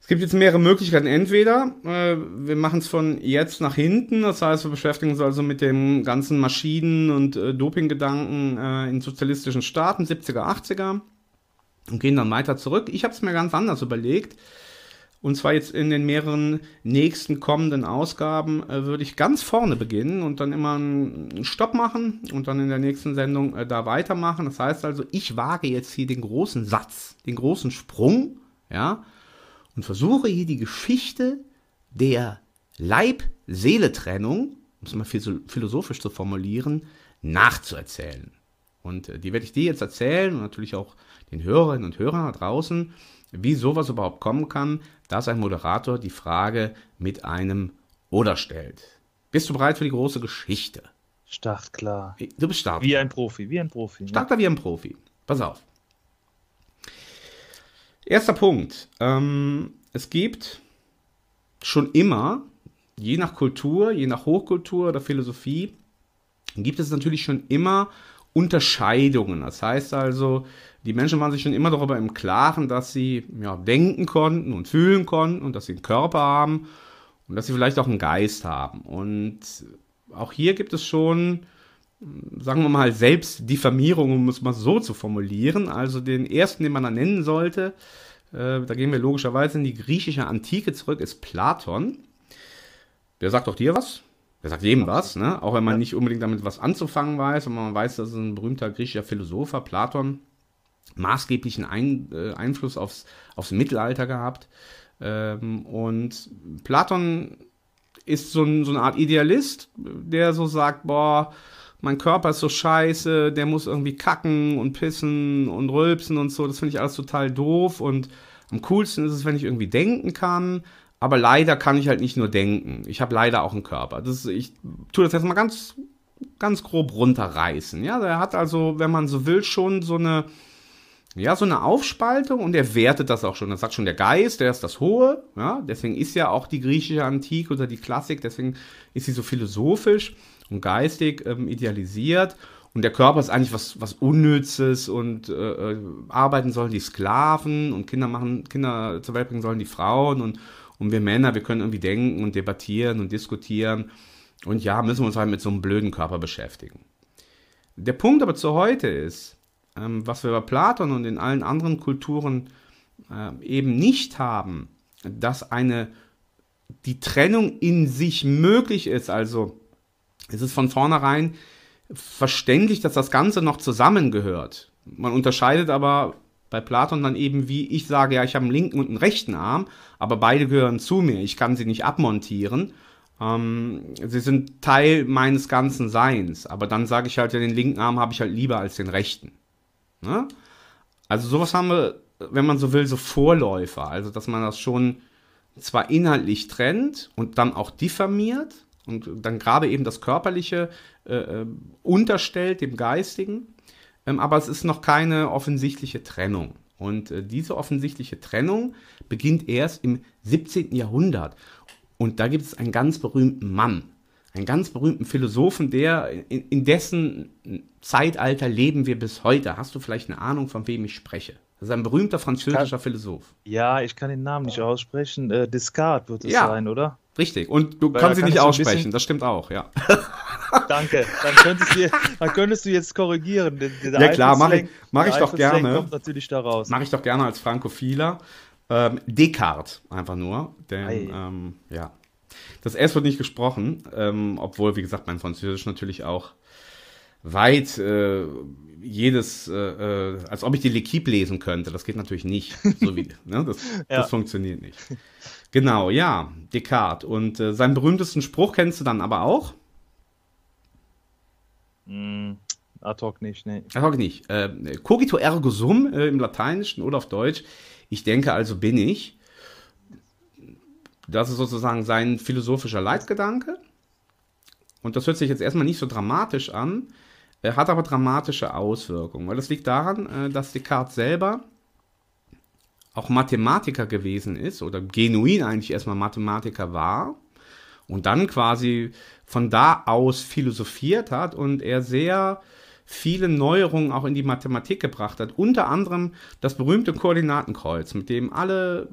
es gibt jetzt mehrere Möglichkeiten. Entweder äh, wir machen es von jetzt nach hinten, das heißt, wir beschäftigen uns also mit dem ganzen Maschinen- und äh, Dopinggedanken äh, in sozialistischen Staaten, 70er, 80er, und gehen dann weiter zurück. Ich habe es mir ganz anders überlegt. Und zwar jetzt in den mehreren nächsten kommenden Ausgaben äh, würde ich ganz vorne beginnen und dann immer einen Stopp machen und dann in der nächsten Sendung äh, da weitermachen. Das heißt also, ich wage jetzt hier den großen Satz, den großen Sprung, ja, und versuche hier die Geschichte der Leib-Seele-Trennung, um es mal philo- philosophisch zu formulieren, nachzuerzählen. Und äh, die werde ich dir jetzt erzählen und natürlich auch den Hörerinnen und Hörern da draußen, wie sowas überhaupt kommen kann, dass ein Moderator die Frage mit einem Oder stellt. Bist du bereit für die große Geschichte? Startklar. Du bist stark. Wie ein Profi, wie ein Profi. ne? Starter wie ein Profi. Pass auf. Erster Punkt. Ähm, es gibt schon immer, je nach Kultur, je nach Hochkultur oder Philosophie, gibt es natürlich schon immer Unterscheidungen. Das heißt also, die Menschen waren sich schon immer darüber im Klaren, dass sie ja, denken konnten und fühlen konnten und dass sie einen Körper haben und dass sie vielleicht auch einen Geist haben. Und auch hier gibt es schon sagen wir mal, Selbstdiffamierung, um es mal so zu formulieren. Also den ersten, den man da nennen sollte, äh, da gehen wir logischerweise in die griechische Antike zurück, ist Platon. Der sagt auch dir was. Der sagt jedem was, ne? auch wenn man nicht unbedingt damit was anzufangen weiß, aber man weiß, dass es ein berühmter griechischer Philosoph war, Platon, maßgeblichen ein, äh, Einfluss aufs, aufs Mittelalter gehabt. Ähm, und Platon ist so, ein, so eine Art Idealist, der so sagt, boah, mein Körper ist so scheiße, der muss irgendwie kacken und pissen und rülpsen und so. Das finde ich alles total doof. Und am coolsten ist es, wenn ich irgendwie denken kann. Aber leider kann ich halt nicht nur denken. Ich habe leider auch einen Körper. Das ich tue das jetzt mal ganz, ganz grob runterreißen. Ja, der hat also, wenn man so will, schon so eine, ja, so eine Aufspaltung und er wertet das auch schon. Das sagt schon der Geist, der ist das Hohe. Ja, deswegen ist ja auch die griechische Antike oder die Klassik, deswegen ist sie so philosophisch und geistig ähm, idealisiert. Und der Körper ist eigentlich was, was Unnützes und äh, äh, arbeiten sollen die Sklaven und Kinder machen, Kinder zur Welt bringen sollen die Frauen und, und wir Männer, wir können irgendwie denken und debattieren und diskutieren. Und ja, müssen wir uns halt mit so einem blöden Körper beschäftigen. Der Punkt aber zu heute ist, was wir bei Platon und in allen anderen Kulturen äh, eben nicht haben, dass eine die Trennung in sich möglich ist, also es ist von vornherein verständlich, dass das Ganze noch zusammengehört. Man unterscheidet aber bei Platon dann eben, wie ich sage, ja, ich habe einen linken und einen rechten Arm, aber beide gehören zu mir. Ich kann sie nicht abmontieren. Ähm, sie sind Teil meines ganzen Seins. Aber dann sage ich halt, ja, den linken Arm habe ich halt lieber als den rechten. Ne? Also sowas haben wir, wenn man so will, so Vorläufer. Also dass man das schon zwar inhaltlich trennt und dann auch diffamiert und dann gerade eben das Körperliche äh, äh, unterstellt dem Geistigen, ähm, aber es ist noch keine offensichtliche Trennung. Und äh, diese offensichtliche Trennung beginnt erst im 17. Jahrhundert. Und da gibt es einen ganz berühmten Mann, einen ganz berühmten Philosophen, der in, in dessen Zeitalter leben wir bis heute. Hast du vielleicht eine Ahnung, von wem ich spreche? Das ist ein berühmter französischer Philosoph. Ja, ich kann den Namen nicht aussprechen. Äh, Descartes wird es Ja. sein, oder? Richtig. Und du Weil kannst kann nicht aussprechen. bisschen- Das stimmt auch, ja. Danke. Dann könntest du, dann könntest du jetzt korrigieren. Der- der Ja klar, mach ich, mach ich doch gerne. kommt natürlich da raus. Mache ich doch gerne als Frankophiler. Ähm, Descartes, einfach nur. Denn, ähm, ja. Das S wird nicht gesprochen, ähm, obwohl, wie gesagt, mein Französisch natürlich auch weit äh, jedes, äh, äh, als ob ich die L'Equipe lesen könnte. Das geht natürlich nicht. So wie, ne? das, Ja. das funktioniert nicht. Genau, ja, Descartes. Und äh, seinen berühmtesten Spruch kennst du dann aber auch? Mm, ad hoc nicht, nee. Ad hoc nicht. Äh, cogito ergo sum im Lateinischen oder auf Deutsch. Ich denke, also bin ich. Das ist sozusagen sein philosophischer Leitgedanke. Und das hört sich jetzt erstmal nicht so dramatisch an, hat aber dramatische Auswirkungen. Weil das liegt daran, äh, dass Descartes selber auch Mathematiker gewesen ist oder genuin eigentlich erstmal Mathematiker war und dann quasi von da aus philosophiert hat und er sehr viele Neuerungen auch in die Mathematik gebracht hat. Unter anderem das berühmte Koordinatenkreuz, mit dem alle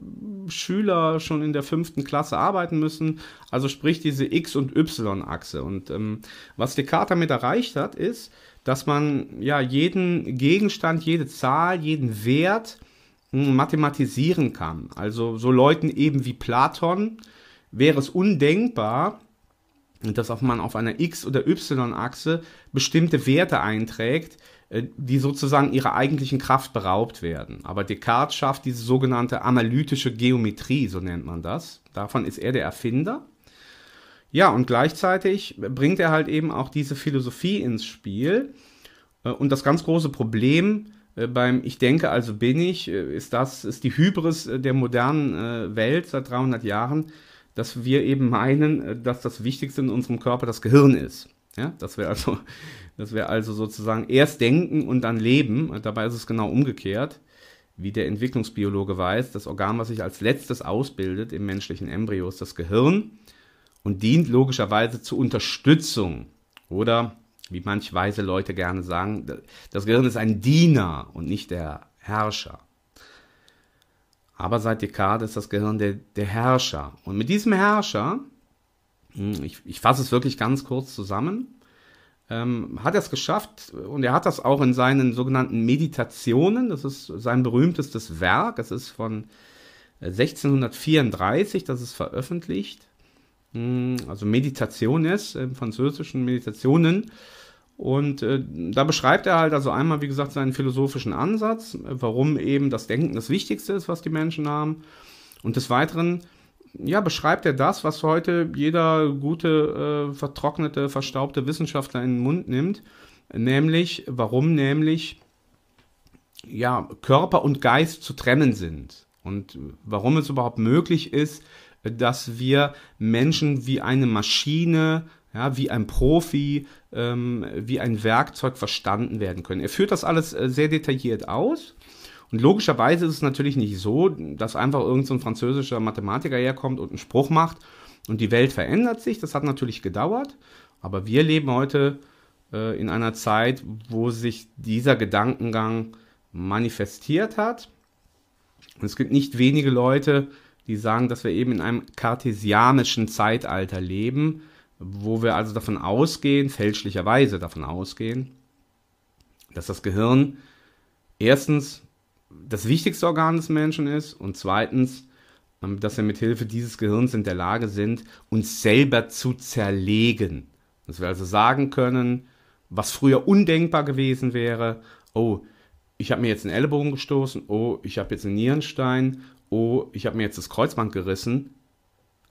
Schüler schon in der fünften Klasse arbeiten müssen. Also sprich diese X- und Y-Achse. Und ähm, was Descartes damit erreicht hat, ist, dass man ja jeden Gegenstand, jede Zahl, jeden Wert mh, mathematisieren kann. Also so Leuten eben wie Platon wäre es undenkbar, dass auch man auf einer X- oder Y-Achse bestimmte Werte einträgt, äh, die sozusagen ihrer eigentlichen Kraft beraubt werden. Aber Descartes schafft diese sogenannte analytische Geometrie, so nennt man das. Davon ist er der Erfinder. Ja, und gleichzeitig bringt er halt eben auch diese Philosophie ins Spiel. Äh, Und das ganz große Problem äh, beim Ich denke, also bin ich, ist das, ist die Hybris der modernen Welt seit 300 Jahren, dass wir eben meinen, äh, dass das Wichtigste in unserem Körper das Gehirn ist. Ja, dass wir also, dass wir also sozusagen erst denken und dann leben. Dabei ist es genau umgekehrt. Wie der Entwicklungsbiologe weiß, das Organ, was sich als letztes ausbildet im menschlichen Embryo, ist das Gehirn und dient logischerweise zur Unterstützung. Oder, wie manch weise Leute gerne sagen, das Gehirn ist ein Diener und nicht der Herrscher. Aber seit Descartes ist das Gehirn der, der Herrscher. Und mit diesem Herrscher, hm, ich, ich fasse es wirklich ganz kurz zusammen, ähm, hat er es geschafft und er hat das auch in seinen sogenannten Meditationen, das ist sein berühmtestes Werk, es ist von 1634, das ist veröffentlicht, Hm, also Meditationes, im französischen Meditationen. Und äh, da beschreibt er halt also einmal, wie gesagt, seinen philosophischen Ansatz, warum eben das Denken das Wichtigste ist, was die Menschen haben. Und des Weiteren, ja, beschreibt er das, was heute jeder gute, äh, vertrocknete, verstaubte Wissenschaftler in den Mund nimmt, nämlich, warum nämlich, ja, Körper und Geist zu trennen sind. Und warum es überhaupt möglich ist, dass wir Menschen wie eine Maschine, ja, wie ein Profi, ähm, wie ein Werkzeug verstanden werden können. Er führt das alles äh, sehr detailliert aus. Und logischerweise ist es natürlich nicht so, dass einfach irgendein so französischer Mathematiker herkommt und einen Spruch macht und die Welt verändert sich. Das hat natürlich gedauert. Aber wir leben heute äh, in einer Zeit, wo sich dieser Gedankengang manifestiert hat. Und es gibt nicht wenige Leute, die sagen, dass wir eben in einem kartesianischen Zeitalter leben, wo wir also davon ausgehen, fälschlicherweise davon ausgehen, dass das Gehirn erstens das wichtigste Organ des Menschen ist und zweitens, ähm, dass wir mit Hilfe dieses Gehirns in der Lage sind, uns selber zu zerlegen. Dass wir also sagen können, was früher undenkbar gewesen wäre, oh, ich habe mir jetzt einen Ellenbogen gestoßen, oh, ich habe jetzt einen Nierenstein, oh, ich habe mir jetzt das Kreuzband gerissen,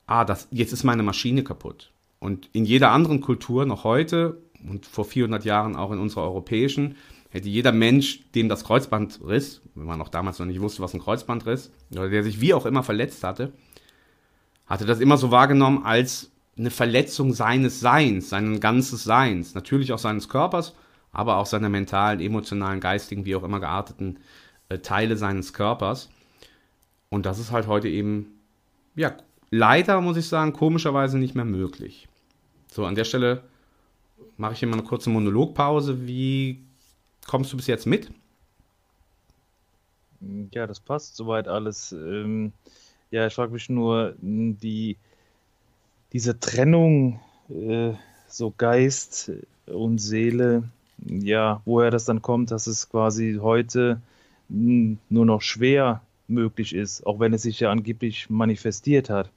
ah, das, jetzt ist meine Maschine kaputt. Und in jeder anderen Kultur noch heute und vor 400 Jahren auch in unserer europäischen, hätte jeder Mensch, dem das Kreuzband riss, wenn man auch damals noch nicht wusste, was ein Kreuzband riss, oder der sich wie auch immer verletzt hatte, hatte das immer so wahrgenommen als eine Verletzung seines Seins, seines ganzes Seins, natürlich auch seines Körpers, aber auch seiner mentalen, emotionalen, geistigen, wie auch immer gearteten äh, Teile seines Körpers. Und das ist halt heute eben, ja, leider muss ich sagen, komischerweise nicht mehr möglich. So, an der Stelle mache ich hier mal eine kurze Monologpause. Wie kommst du bis jetzt mit? Ja, das passt soweit alles. Ähm, ja, ich frage mich nur, die, diese Trennung, äh, so Geist und Seele, ja, woher das dann kommt, dass es quasi heute m, nur noch schwer möglich ist, auch wenn es sich ja angeblich manifestiert hat.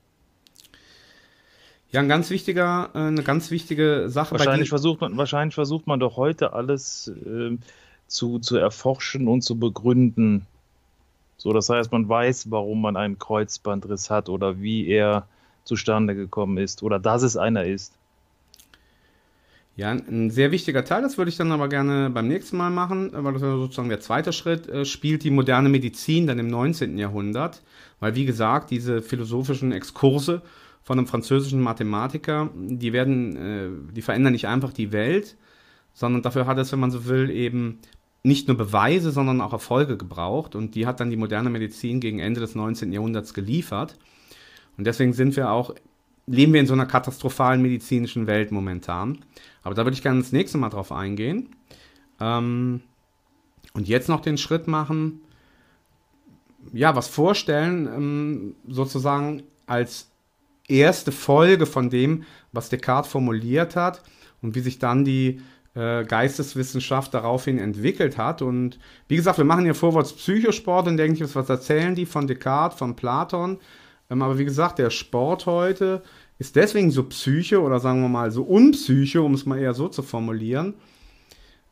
Ja, ein ganz wichtiger, äh, eine ganz wichtige Sache. bei Wahrscheinlich versucht man, wahrscheinlich versucht man doch heute alles ähm, zu, zu erforschen und zu begründen. So, das heißt, man weiß, warum man einen Kreuzbandriss hat oder wie er zustande gekommen ist oder dass es einer ist. Ja, ein sehr wichtiger Teil, das würde ich dann aber gerne beim nächsten Mal machen, weil das wäre sozusagen der zweite Schritt, äh, spielt die moderne Medizin dann im 19. Jahrhundert. Weil, wie gesagt, diese philosophischen Exkurse von einem französischen Mathematiker, die werden, äh, die verändern nicht einfach die Welt, sondern dafür hat es, wenn man so will, eben nicht nur Beweise, sondern auch Erfolge gebraucht. Und die hat dann die moderne Medizin gegen Ende des 19. Jahrhunderts geliefert. Und deswegen sind wir auch, leben wir in so einer katastrophalen medizinischen Welt momentan. Aber da würde ich gerne das nächste Mal drauf eingehen. Ähm, und jetzt noch den Schritt machen, ja, was vorstellen, ähm, sozusagen als erste Folge von dem, was Descartes formuliert hat und wie sich dann die äh, Geisteswissenschaft daraufhin entwickelt hat. Und wie gesagt, wir machen hier vorwärts Psychosport und denke ich, was erzählen die von Descartes, von Platon. Ähm, aber wie gesagt, der Sport heute ist deswegen so Psyche oder sagen wir mal so Unpsyche, um es mal eher so zu formulieren,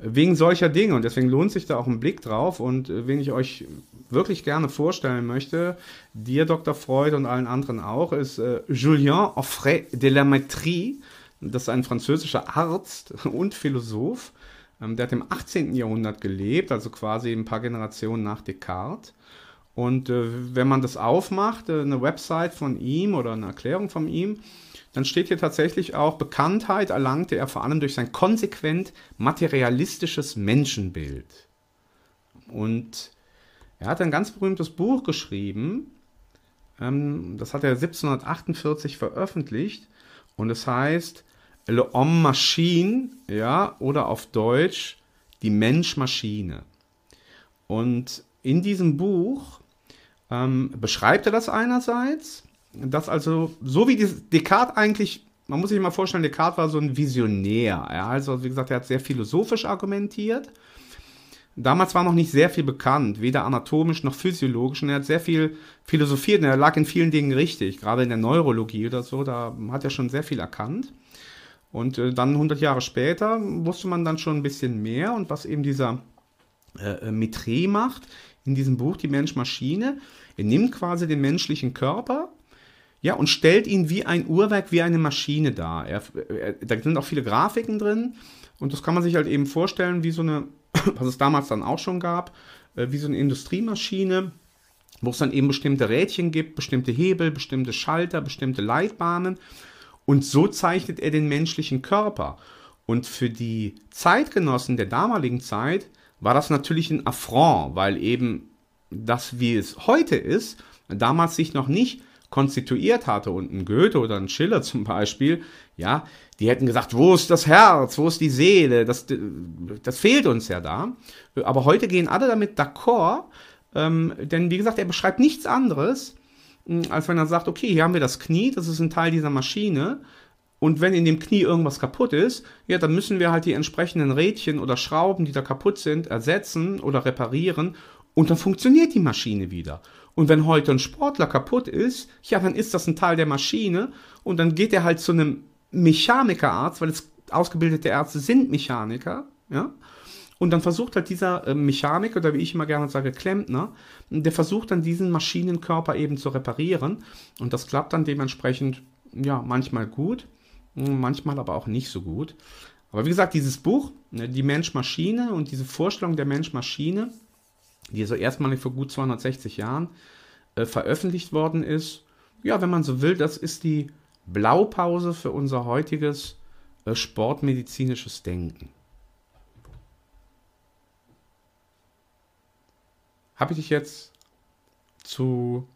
wegen solcher Dinge. Und deswegen lohnt sich da auch ein Blick drauf. Und äh, wen ich euch wirklich gerne vorstellen möchte, dir, Dr. Freud und allen anderen auch, ist äh, Julien Offray de la Métrie. Das ist ein französischer Arzt und Philosoph. Ähm, der hat im 18. Jahrhundert gelebt, also quasi ein paar Generationen nach Descartes. Und äh, wenn man das aufmacht, äh, eine Website von ihm oder eine Erklärung von ihm, dann steht hier tatsächlich auch, Bekanntheit erlangte er vor allem durch sein konsequent materialistisches Menschenbild. Und er hat ein ganz berühmtes Buch geschrieben, ähm, das hat er 1748 veröffentlicht und es heißt Le Homme Machine, ja, oder auf Deutsch Die Mensch-Maschine. Und in diesem Buch ähm, beschreibt er das einerseits, dass also, so wie Descartes eigentlich, man muss sich mal vorstellen, Descartes war so ein Visionär. Ja, also, wie gesagt, er hat sehr philosophisch argumentiert. Damals war noch nicht sehr viel bekannt, weder anatomisch noch physiologisch. Und er hat sehr viel philosophiert und er lag in vielen Dingen richtig, gerade in der Neurologie oder so, da hat er schon sehr viel erkannt. Und äh, dann 100 Jahre später wusste man dann schon ein bisschen mehr und was eben dieser äh, Mitre macht in diesem Buch Die Mensch-Maschine. Er nimmt quasi den menschlichen Körper ja, und stellt ihn wie ein Uhrwerk, wie eine Maschine dar. Er, er, da sind auch viele Grafiken drin und das kann man sich halt eben vorstellen wie so eine, was es damals dann auch schon gab, äh, wie so eine Industriemaschine, wo es dann eben bestimmte Rädchen gibt, bestimmte Hebel, bestimmte Schalter, bestimmte Leitbahnen. Und so zeichnet er den menschlichen Körper. Und für die Zeitgenossen der damaligen Zeit war das natürlich ein Affront, weil eben das, wie es heute ist, damals sich noch nicht konstituiert hatte und ein Goethe oder ein Schiller zum Beispiel, ja, die hätten gesagt, wo ist das Herz, wo ist die Seele, das, das fehlt uns ja da. Aber heute gehen alle damit d'accord, ähm, denn wie gesagt, er beschreibt nichts anderes, als wenn er sagt, okay, hier haben wir das Knie, das ist ein Teil dieser Maschine, und wenn in dem Knie irgendwas kaputt ist, ja, dann müssen wir halt die entsprechenden Rädchen oder Schrauben, die da kaputt sind, ersetzen oder reparieren und dann funktioniert die Maschine wieder. Und wenn heute ein Sportler kaputt ist, ja, dann ist das ein Teil der Maschine und dann geht er halt zu einem Mechanikerarzt, weil es ausgebildete Ärzte sind Mechaniker, ja. Und dann versucht halt dieser äh, Mechaniker, oder wie ich immer gerne sage, Klempner, der versucht dann diesen Maschinenkörper eben zu reparieren. Und das klappt dann dementsprechend, ja, manchmal gut, manchmal aber auch nicht so gut. Aber wie gesagt, dieses Buch, ne, die Mensch-Maschine und diese Vorstellung der Mensch-Maschine, die so erstmalig vor gut 260 Jahren äh, veröffentlicht worden ist, ja, wenn man so will, das ist die Blaupause für unser heutiges äh, sportmedizinisches Denken. Habe ich dich jetzt zu,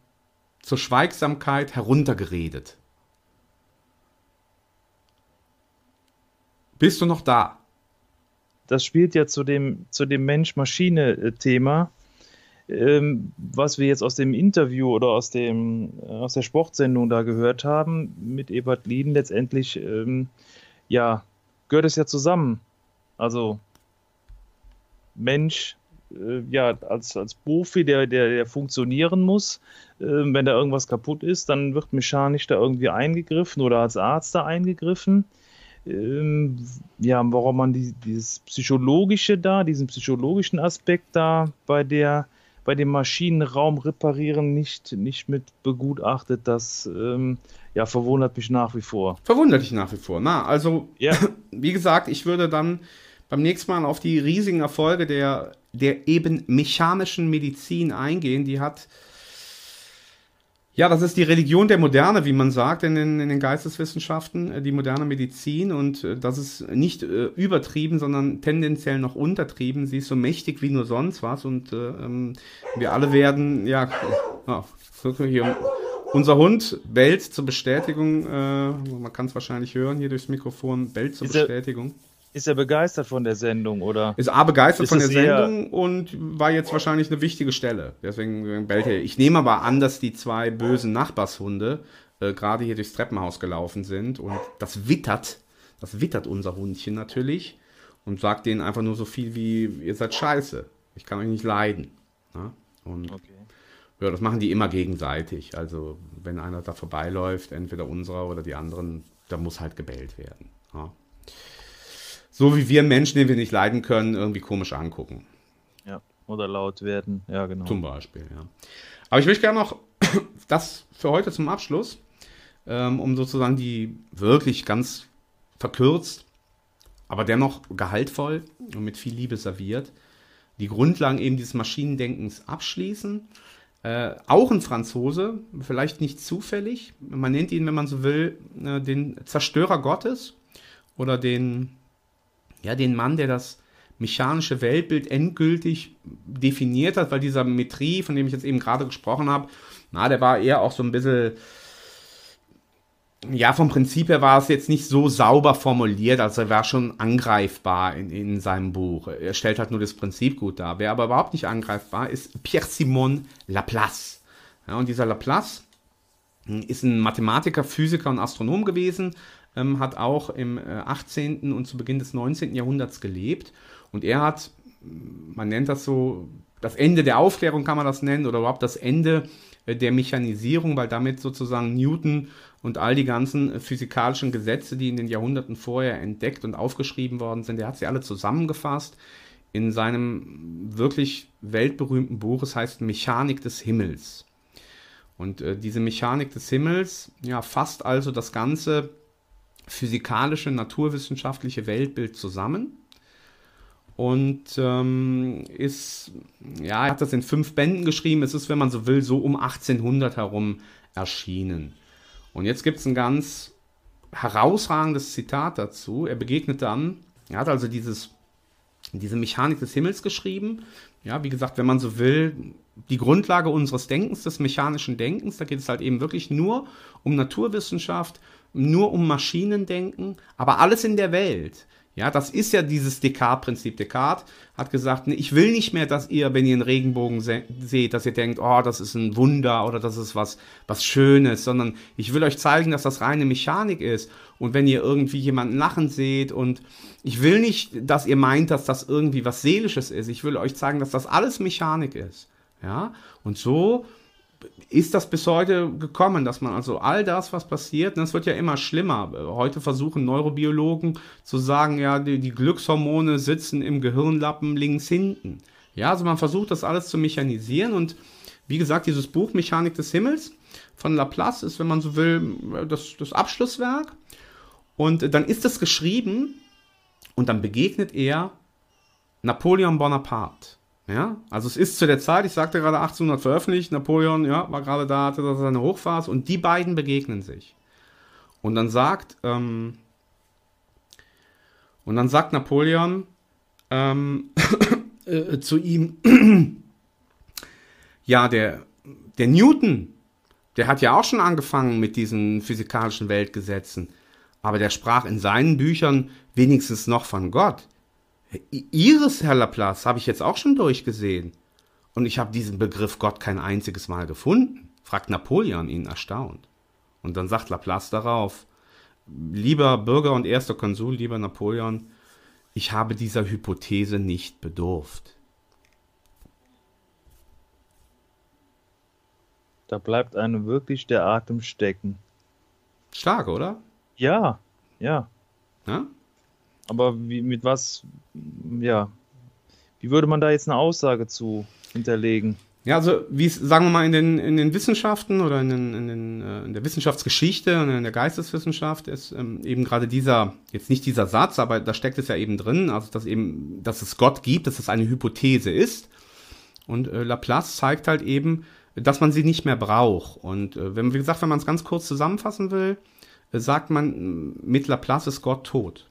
zur Schweigsamkeit heruntergeredet? Bist du noch da? Das spielt ja zu dem, zu dem Mensch-Maschine-Thema, ähm, was wir jetzt aus dem Interview oder aus, dem, äh, aus der Sportsendung da gehört haben mit Ebert Lieden. Letztendlich, ähm, ja, gehört es ja zusammen. Also Mensch, äh, ja, als, als Profi, der, der, der funktionieren muss. Äh, wenn da irgendwas kaputt ist, dann wird mechanisch da irgendwie eingegriffen oder als Arzt da eingegriffen ähm, ja, warum man die, dieses psychologische da, diesen psychologischen Aspekt da bei der bei dem Maschinenraum reparieren nicht, nicht mit begutachtet, das ähm, ja, verwundert mich nach wie vor. Verwundert dich nach wie vor. Na, also, ja. wie gesagt, ich würde dann beim nächsten Mal auf die riesigen Erfolge der, der eben mechanischen Medizin eingehen. Die hat Ja, das ist die Religion der Moderne, wie man sagt in den, in den Geisteswissenschaften, äh, die moderne Medizin. Und äh, das ist nicht äh, übertrieben, sondern tendenziell noch untertrieben. Sie ist so mächtig wie nur sonst was. Und äh, ähm, wir alle werden, ja, ja hier, unser Hund bellt zur Bestätigung. Äh, man kann es wahrscheinlich hören hier durchs Mikrofon, bellt zur er- Bestätigung. Ist er begeistert von der Sendung oder? Ist A begeistert Ist von der Sendung und war jetzt wahrscheinlich eine wichtige Stelle. Deswegen bellt er. Ich nehme aber an, dass die zwei bösen Nachbarshunde äh, gerade hier durchs Treppenhaus gelaufen sind und das wittert, das wittert unser Hundchen natürlich und sagt denen einfach nur so viel wie, ihr seid scheiße. Ich kann euch nicht leiden. Ja? Und ja, das machen die immer gegenseitig. Also wenn einer da vorbeiläuft, entweder unserer oder die anderen, da muss halt gebellt werden. Ja? So wie wir Menschen, den wir nicht leiden können, irgendwie komisch angucken. Ja, oder laut werden. Ja, genau. Zum Beispiel, ja. Aber ich möchte gerne noch das für heute zum Abschluss, ähm, um sozusagen die wirklich ganz verkürzt, aber dennoch gehaltvoll und mit viel Liebe serviert, die Grundlagen eben dieses Maschinendenkens abschließen. Äh, auch ein Franzose, vielleicht nicht zufällig, man nennt ihn, wenn man so will, äh, den Zerstörer Gottes oder den, ja, den Mann, der das mechanische Weltbild endgültig definiert hat, weil dieser Metrie, von dem ich jetzt eben gerade gesprochen habe, na, der war eher auch so ein bisschen, ja, vom Prinzip her war es jetzt nicht so sauber formuliert, also er war schon angreifbar in, in seinem Buch. Er stellt halt nur das Prinzip gut dar. Wer aber überhaupt nicht angreifbar ist, Pierre-Simon Laplace. Ja, und dieser Laplace hm, ist ein Mathematiker, Physiker und Astronom gewesen, ähm, hat auch im äh, 18. und zu Beginn des 19. Jahrhunderts gelebt. Und er hat, man nennt das so, das Ende der Aufklärung kann man das nennen, oder überhaupt das Ende äh, der Mechanisierung, weil damit sozusagen Newton und all die ganzen äh, physikalischen Gesetze, die in den Jahrhunderten vorher entdeckt und aufgeschrieben worden sind, er hat sie alle zusammengefasst in seinem wirklich weltberühmten Buch, es heißt Mechanik des Himmels. Und äh, diese Mechanik des Himmels ja, fasst also das ganze physikalische, naturwissenschaftliche Weltbild zusammen und ähm, ist, ja, er hat das in fünf Bänden geschrieben. Es ist, wenn man so will, so um 1800 herum erschienen. Und jetzt gibt es ein ganz herausragendes Zitat dazu. Er begegnet dann, er hat also dieses, diese Mechanik des Himmels geschrieben. Ja, wie gesagt, wenn man so will, die Grundlage unseres Denkens, des mechanischen Denkens, da geht es halt eben wirklich nur um Naturwissenschaft, nur um Maschinendenken, aber alles in der Welt. Ja, das ist ja dieses Descartes-Prinzip. Descartes hat gesagt, nee, ich will nicht mehr, dass ihr, wenn ihr einen Regenbogen se seht, dass ihr denkt, oh, das ist ein Wunder oder das ist was, was Schönes, sondern ich will euch zeigen, dass das reine Mechanik ist. Und wenn ihr irgendwie jemanden lachen seht und ich will nicht, dass ihr meint, dass das irgendwie was Seelisches ist. Ich will euch zeigen, dass das alles Mechanik ist. Ja, und so ist das bis heute gekommen, dass man also all das, was passiert, und das wird ja immer schlimmer. Heute versuchen Neurobiologen zu sagen, ja, die, die Glückshormone sitzen im Gehirnlappen links hinten. Ja, also man versucht das alles zu mechanisieren und wie gesagt, dieses Buch Mechanik des Himmels von Laplace ist, wenn man so will, das, das Abschlusswerk. Und dann ist das geschrieben und dann begegnet er Napoleon Bonaparte. Ja, also es ist zu der Zeit, ich sagte gerade 1800 veröffentlicht, Napoleon, ja, war gerade da, hatte da seine Hochphase und die beiden begegnen sich. Und dann sagt, ähm, und dann sagt Napoleon ähm, äh, zu ihm, ja, der, der Newton, der hat ja auch schon angefangen mit diesen physikalischen Weltgesetzen, aber der sprach in seinen Büchern wenigstens noch von Gott. Ihres, Herr Laplace, habe ich jetzt auch schon durchgesehen. Und ich habe diesen Begriff Gott kein einziges Mal gefunden, fragt Napoleon ihn erstaunt. Und dann sagt Laplace darauf, lieber Bürger und erster Konsul, lieber Napoleon, ich habe dieser Hypothese nicht bedurft. Da bleibt einem wirklich der Atem stecken. Stark, oder? Ja, ja. Ja? Aber wie, mit was, ja, wie würde man da jetzt eine Aussage zu hinterlegen? Ja, also wie sagen wir mal, in den, in den Wissenschaften oder in, den, in, den, äh, in der Wissenschaftsgeschichte und in der Geisteswissenschaft ist ähm, eben gerade dieser, jetzt nicht dieser Satz, aber da steckt es ja eben drin, also dass eben, dass es Gott gibt, dass es eine Hypothese ist. Und äh, Laplace zeigt halt eben, dass man sie nicht mehr braucht. Und äh, wenn, wie gesagt, wenn man es ganz kurz zusammenfassen will, äh, sagt man, mit Laplace ist Gott tot.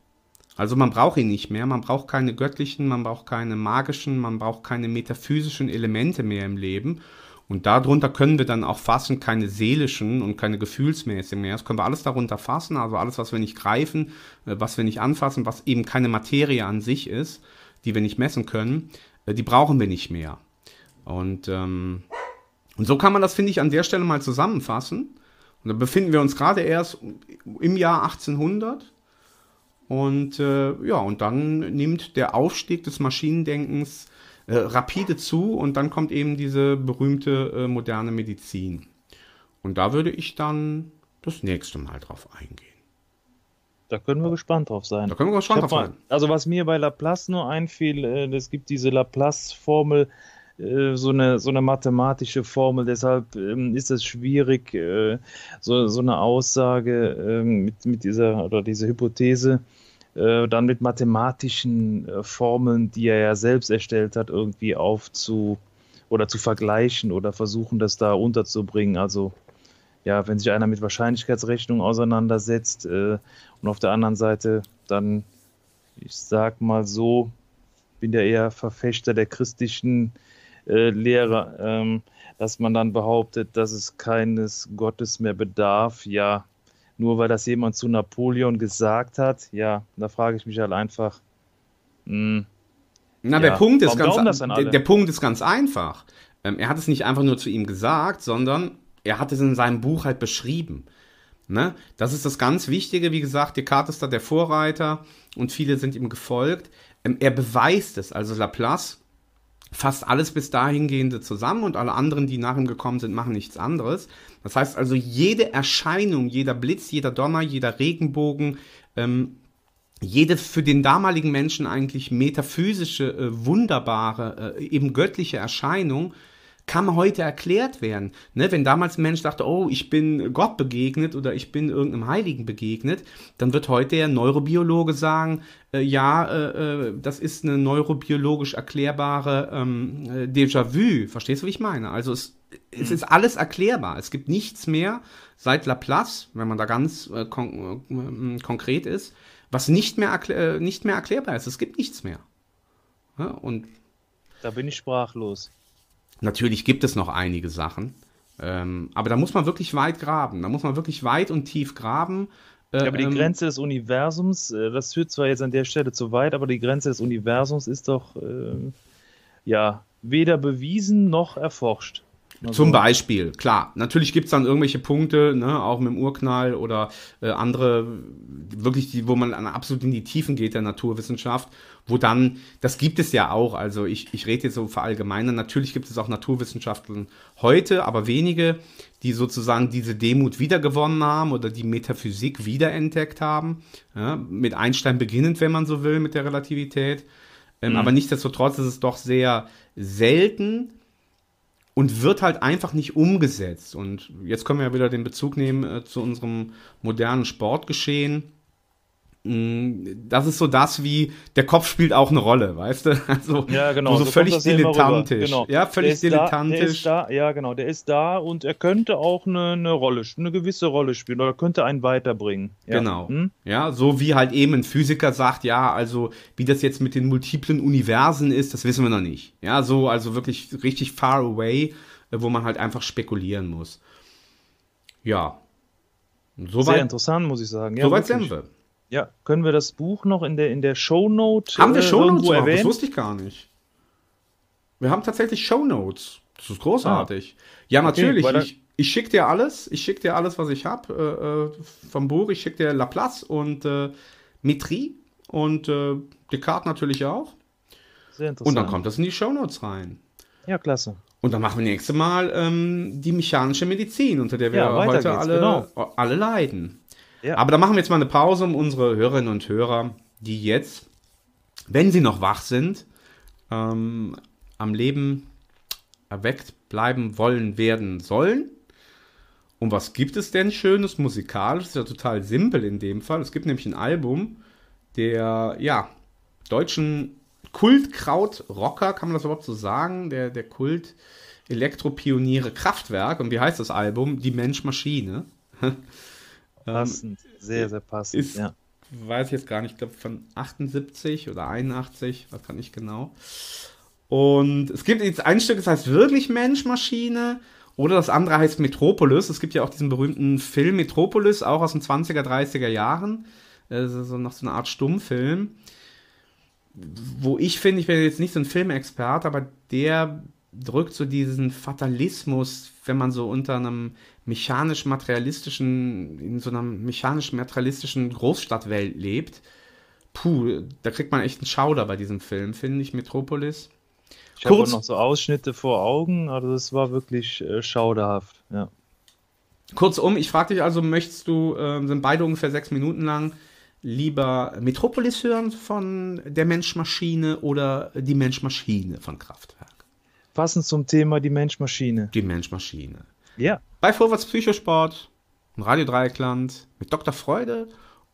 Also man braucht ihn nicht mehr, man braucht keine göttlichen, man braucht keine magischen, man braucht keine metaphysischen Elemente mehr im Leben. Und darunter können wir dann auch fassen, keine seelischen und keine gefühlsmäßigen mehr. Das können wir alles darunter fassen, also alles, was wir nicht greifen, äh, was wir nicht anfassen, was eben keine Materie an sich ist, die wir nicht messen können, äh, die brauchen wir nicht mehr. Und, ähm, und so kann man das, finde ich, an der Stelle mal zusammenfassen. Und da befinden wir uns gerade erst im Jahr 1800. Und äh, ja, und dann nimmt der Aufstieg des Maschinendenkens äh, rapide zu und dann kommt eben diese berühmte äh, moderne Medizin. Und da würde ich dann das nächste Mal drauf eingehen. Da können wir gespannt drauf sein. Da können wir gespannt drauf mal- sein. Also was mir bei Laplace nur einfiel, äh, es gibt diese Laplace-Formel, so eine, so eine mathematische Formel, deshalb ähm, ist es schwierig, äh, so, so eine Aussage ähm, mit, mit dieser oder diese Hypothese äh, dann mit mathematischen äh, Formeln, die er ja selbst erstellt hat, irgendwie aufzu oder zu vergleichen oder versuchen, das da unterzubringen. Also ja, wenn sich einer mit Wahrscheinlichkeitsrechnung auseinandersetzt äh, und auf der anderen Seite dann, ich sag mal so, bin ja eher Verfechter der christlichen äh, Lehre, ähm, dass man dann behauptet, dass es keines Gottes mehr bedarf. Ja, nur weil das jemand zu Napoleon gesagt hat, ja, da frage ich mich halt einfach, hm, Na, Ja, der Punkt ist ganz der, der Punkt ist ganz einfach. Ähm, er hat es nicht einfach nur zu ihm gesagt, sondern er hat es in seinem Buch halt beschrieben. Ne? Das ist das ganz Wichtige. Wie gesagt, Descartes ist da der Vorreiter und viele sind ihm gefolgt. Ähm, er beweist es. Also Laplace fasst alles bis dahingehende zusammen und alle anderen, die nach ihm gekommen sind, machen nichts anderes. Das heißt also, jede Erscheinung, jeder Blitz, jeder Donner, jeder Regenbogen, ähm, jede für den damaligen Menschen eigentlich metaphysische, äh, wunderbare, äh, eben göttliche Erscheinung kann heute erklärt werden. Ne? Wenn damals ein Mensch dachte, oh, ich bin Gott begegnet oder ich bin irgendeinem Heiligen begegnet, dann wird heute der Neurobiologe sagen, äh, ja, äh, äh, das ist eine neurobiologisch erklärbare ähm, äh, Déjà-vu. Verstehst du, wie ich meine? Also es, es ist alles erklärbar. Es gibt nichts mehr seit Laplace, wenn man da ganz äh, kon äh, konkret ist, was nicht mehr, nicht mehr erklärbar ist. Es gibt nichts mehr. Ja, und da bin ich sprachlos. Natürlich gibt es noch einige Sachen, ähm, aber da muss man wirklich weit graben. Da muss man wirklich weit und tief graben. Äh, Ja, aber die ähm, Grenze des Universums, äh, das führt zwar jetzt an der Stelle zu weit, aber die Grenze des Universums ist doch äh, ja weder bewiesen noch erforscht. Also, Zum Beispiel, klar. Natürlich gibt es dann irgendwelche Punkte, ne, auch mit dem Urknall oder äh, andere, wirklich, die, wo man absolut in die Tiefen geht der Naturwissenschaft, wo dann, das gibt es ja auch, also ich, ich rede jetzt so verallgemeinern, natürlich gibt es auch Naturwissenschaften heute, aber wenige, die sozusagen diese Demut wiedergewonnen haben oder die Metaphysik wiederentdeckt haben. Ja, mit Einstein beginnend, wenn man so will, mit der Relativität. Ähm, Mhm. Aber nichtsdestotrotz ist es doch sehr selten, und wird halt einfach nicht umgesetzt. Und jetzt können wir ja wieder den Bezug nehmen äh, zu unserem modernen Sportgeschehen. Mm, Das ist so das wie, der Kopf spielt auch eine Rolle, weißt du? Also, Ja, genau. So, so völlig dilettantisch. Genau. Ja, völlig der ist Da, der dilettantisch. ist da, ja, genau. Der ist da und er könnte auch eine, eine Rolle, eine gewisse Rolle spielen oder könnte einen weiterbringen. Ja. Genau. Hm? Ja, so wie halt eben ein Physiker sagt, ja, also wie das jetzt mit den multiplen Universen ist, das wissen wir noch nicht. Ja, so also wirklich richtig far away, äh, wo man halt einfach spekulieren muss. Ja. Sehr Soweit interessant, muss ich sagen. Ja, soweit wirklich. sind wir. Ja, können wir das Buch noch in der, in der Shownote Haben wir äh, Shownotes irgendwo gemacht? Das erwähnt? wusste ich gar nicht. Wir haben tatsächlich Shownotes. Das ist großartig. Ja, Okay, natürlich. ich ich schicke dir alles. Ich schicke dir alles, was ich habe äh, äh, vom Buch. Ich schicke dir Laplace und äh, Metri und äh, Descartes natürlich auch. Sehr Und interessant. dann kommt das in die Shownotes rein. Ja, klasse. Und dann machen wir nächste Mal ähm, die mechanische Medizin, unter der wir Ja, heute alle, genau. alle leiden. Ja. Aber da machen wir jetzt mal eine Pause, um unsere Hörerinnen und Hörer, die jetzt, wenn sie noch wach sind, ähm, am Leben erweckt bleiben wollen, werden sollen. Und was gibt es denn Schönes musikalisch? Das ist ja total simpel in dem Fall. Es gibt nämlich ein Album der, ja, deutschen Kultkraut-Rocker, kann man das überhaupt so sagen? Der, der Kult, Elektropioniere Kraftwerk. Und wie heißt das Album? Die Mensch-Maschine. Passend, sehr, sehr passend. Ist, ja. weiß ich jetzt gar nicht, ich glaube von 78 oder 81, was kann ich genau. Und es gibt jetzt ein Stück, das heißt wirklich Mensch-Maschine. Oder das andere heißt Metropolis. Es gibt ja auch diesen berühmten Film Metropolis, auch aus den 20er, 30er Jahren. Das ist so noch so eine Art Stummfilm. Wo ich finde, ich bin jetzt nicht so ein Filmexperte, aber der drückt so diesen Fatalismus, wenn man so unter einem mechanisch-materialistischen, in so einer mechanisch-materialistischen Großstadtwelt lebt. Puh, da kriegt man echt einen Schauder bei diesem Film, finde ich, Metropolis. Ich habe noch so Ausschnitte vor Augen, also das war wirklich äh, schauderhaft, ja. Kurzum, ich frage dich also, möchtest du, äh, sind beide ungefähr sechs Minuten lang, lieber Metropolis hören von der Mensch-Maschine oder die Mensch-Maschine von Kraftwerk? Passend zum Thema die Mensch-Maschine. Die Mensch-Maschine. Ja. Bei Vorwärts Psychosport, Radio Dreieckland, mit Dr. Freude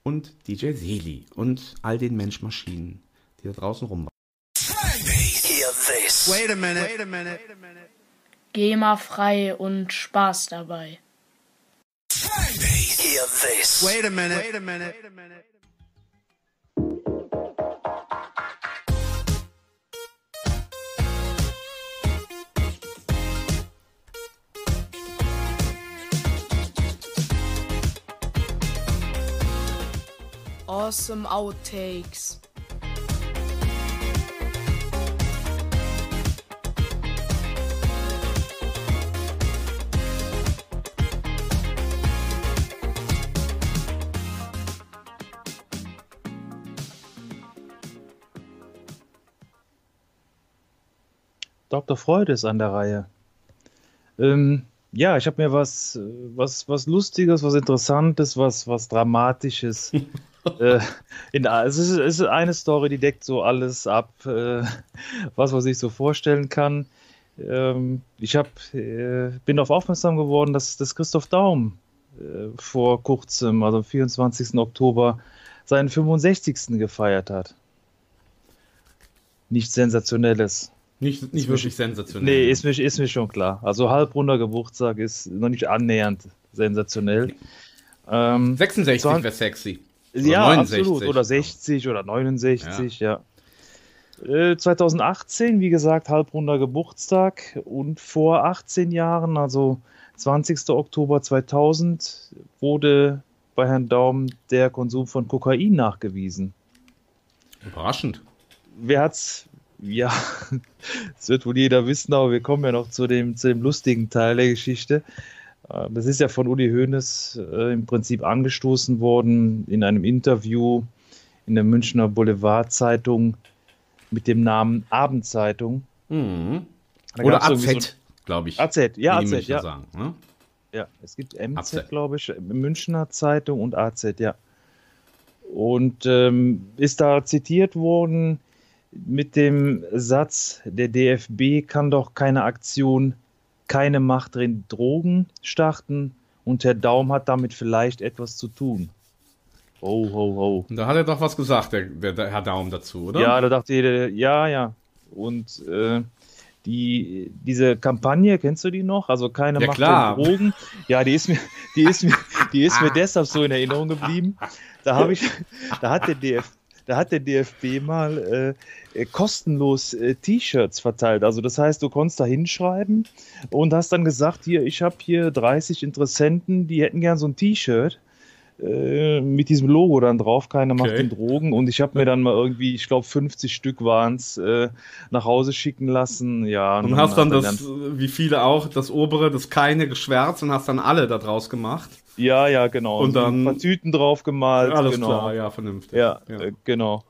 und DJ Seli und all den Mensch-Maschinen, die da draußen rum Wait a minute. Wait a minute. GEMA-frei und Spaß dabei. Hear this. Wait a minute. Wait a minute. Awesome Outtakes. Dr. Freude ist an der Reihe. Ähm, ja, ich habe mir was, äh, was, was Lustiges, was Interessantes, was, was Dramatisches. äh, in, es, ist, es ist eine Story, die deckt so alles ab, äh, was man sich so vorstellen kann. Ähm, ich hab, äh, bin darauf aufmerksam geworden, dass, dass Christoph Daum äh, vor kurzem, also am 24. Oktober, seinen 65. gefeiert hat. Nichts Sensationelles. Nicht, nicht wirklich sensationell. Nee, ist mir, ist mir schon klar. Also halbrunder Geburtstag ist noch nicht annähernd sensationell. Ähm, 66 wäre sexy. Oder ja, 69. absolut. Oder 60 oder 69, ja. ja. Äh, 2018, wie gesagt, halbrunder Geburtstag und vor 18 Jahren, also 20. Oktober 2000, wurde bei Herrn Daum der Konsum von Kokain nachgewiesen. Überraschend. Wer hat's ja, das wird wohl jeder wissen, aber wir kommen ja noch zu dem, zu dem lustigen Teil der Geschichte. Das ist ja von Uli Hoeneß äh, im Prinzip angestoßen worden in einem Interview in der Münchner Boulevardzeitung mit dem Namen Abendzeitung. Mhm. Oder AZ, so glaube ich. AZ, ja, AZ, ja. Sagen, ne? Ja, es gibt MZ, glaube ich, Münchner Zeitung und AZ, ja. Und ähm, ist da zitiert worden, mit dem Satz, der DFB kann doch keine Aktion, keine Macht drin Drogen starten und Herr Daum hat damit vielleicht etwas zu tun. Ho, ho, ho. Da hat er doch was gesagt, der, der Herr Daum dazu, oder? Ja, da dachte jeder, ja, ja. Und äh, die, diese Kampagne, kennst du die noch? Also keine ja, Macht klar. drin Drogen. Ja, die ist mir, die ist mir, die ist mir deshalb so in Erinnerung geblieben. Da habe ich, da hat der DFB da hat der DFB mal äh, kostenlos äh, T-Shirts verteilt. Also das heißt, du konntest da hinschreiben und hast dann gesagt, hier, ich habe hier 30 Interessenten, die hätten gern so ein T-Shirt äh, mit diesem Logo dann drauf, keiner macht Okay. den Drogen. Und ich habe mir dann mal irgendwie, ich glaube 50 Stück waren es, äh, nach Hause schicken lassen. Ja, Und man hast dann das, wie viele auch, das obere, das keine geschwärzt und hast dann alle da draus gemacht. Ja, ja, genau. Und dann- ein paar Tüten drauf gemalt. Alles genau. klar, ja, vernünftig. Ja, Ja. Äh, genau.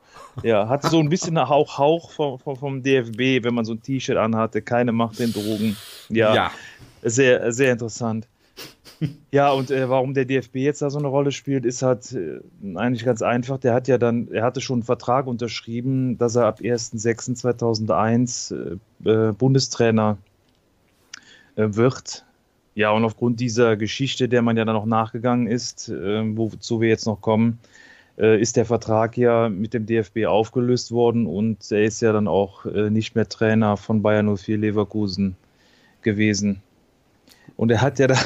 Ja, hat so ein bisschen einen Hauch, Hauch vom, vom, vom DFB, wenn man so ein T-Shirt anhatte. Keine Macht den Drogen. Ja, Ja. sehr, sehr interessant. Ja, und äh, warum der DFB jetzt da so eine Rolle spielt, ist halt äh, eigentlich ganz einfach. Der hat ja dann, er hatte schon einen Vertrag unterschrieben, dass er ab 1.6.2001 äh, äh, Bundestrainer äh, wird. Ja, und aufgrund dieser Geschichte, der man ja dann noch nachgegangen ist, äh, wozu wir jetzt noch kommen, äh, ist der Vertrag ja mit dem DFB aufgelöst worden und er ist ja dann auch äh, nicht mehr Trainer von Bayern 04 Leverkusen gewesen. Und er hat ja da,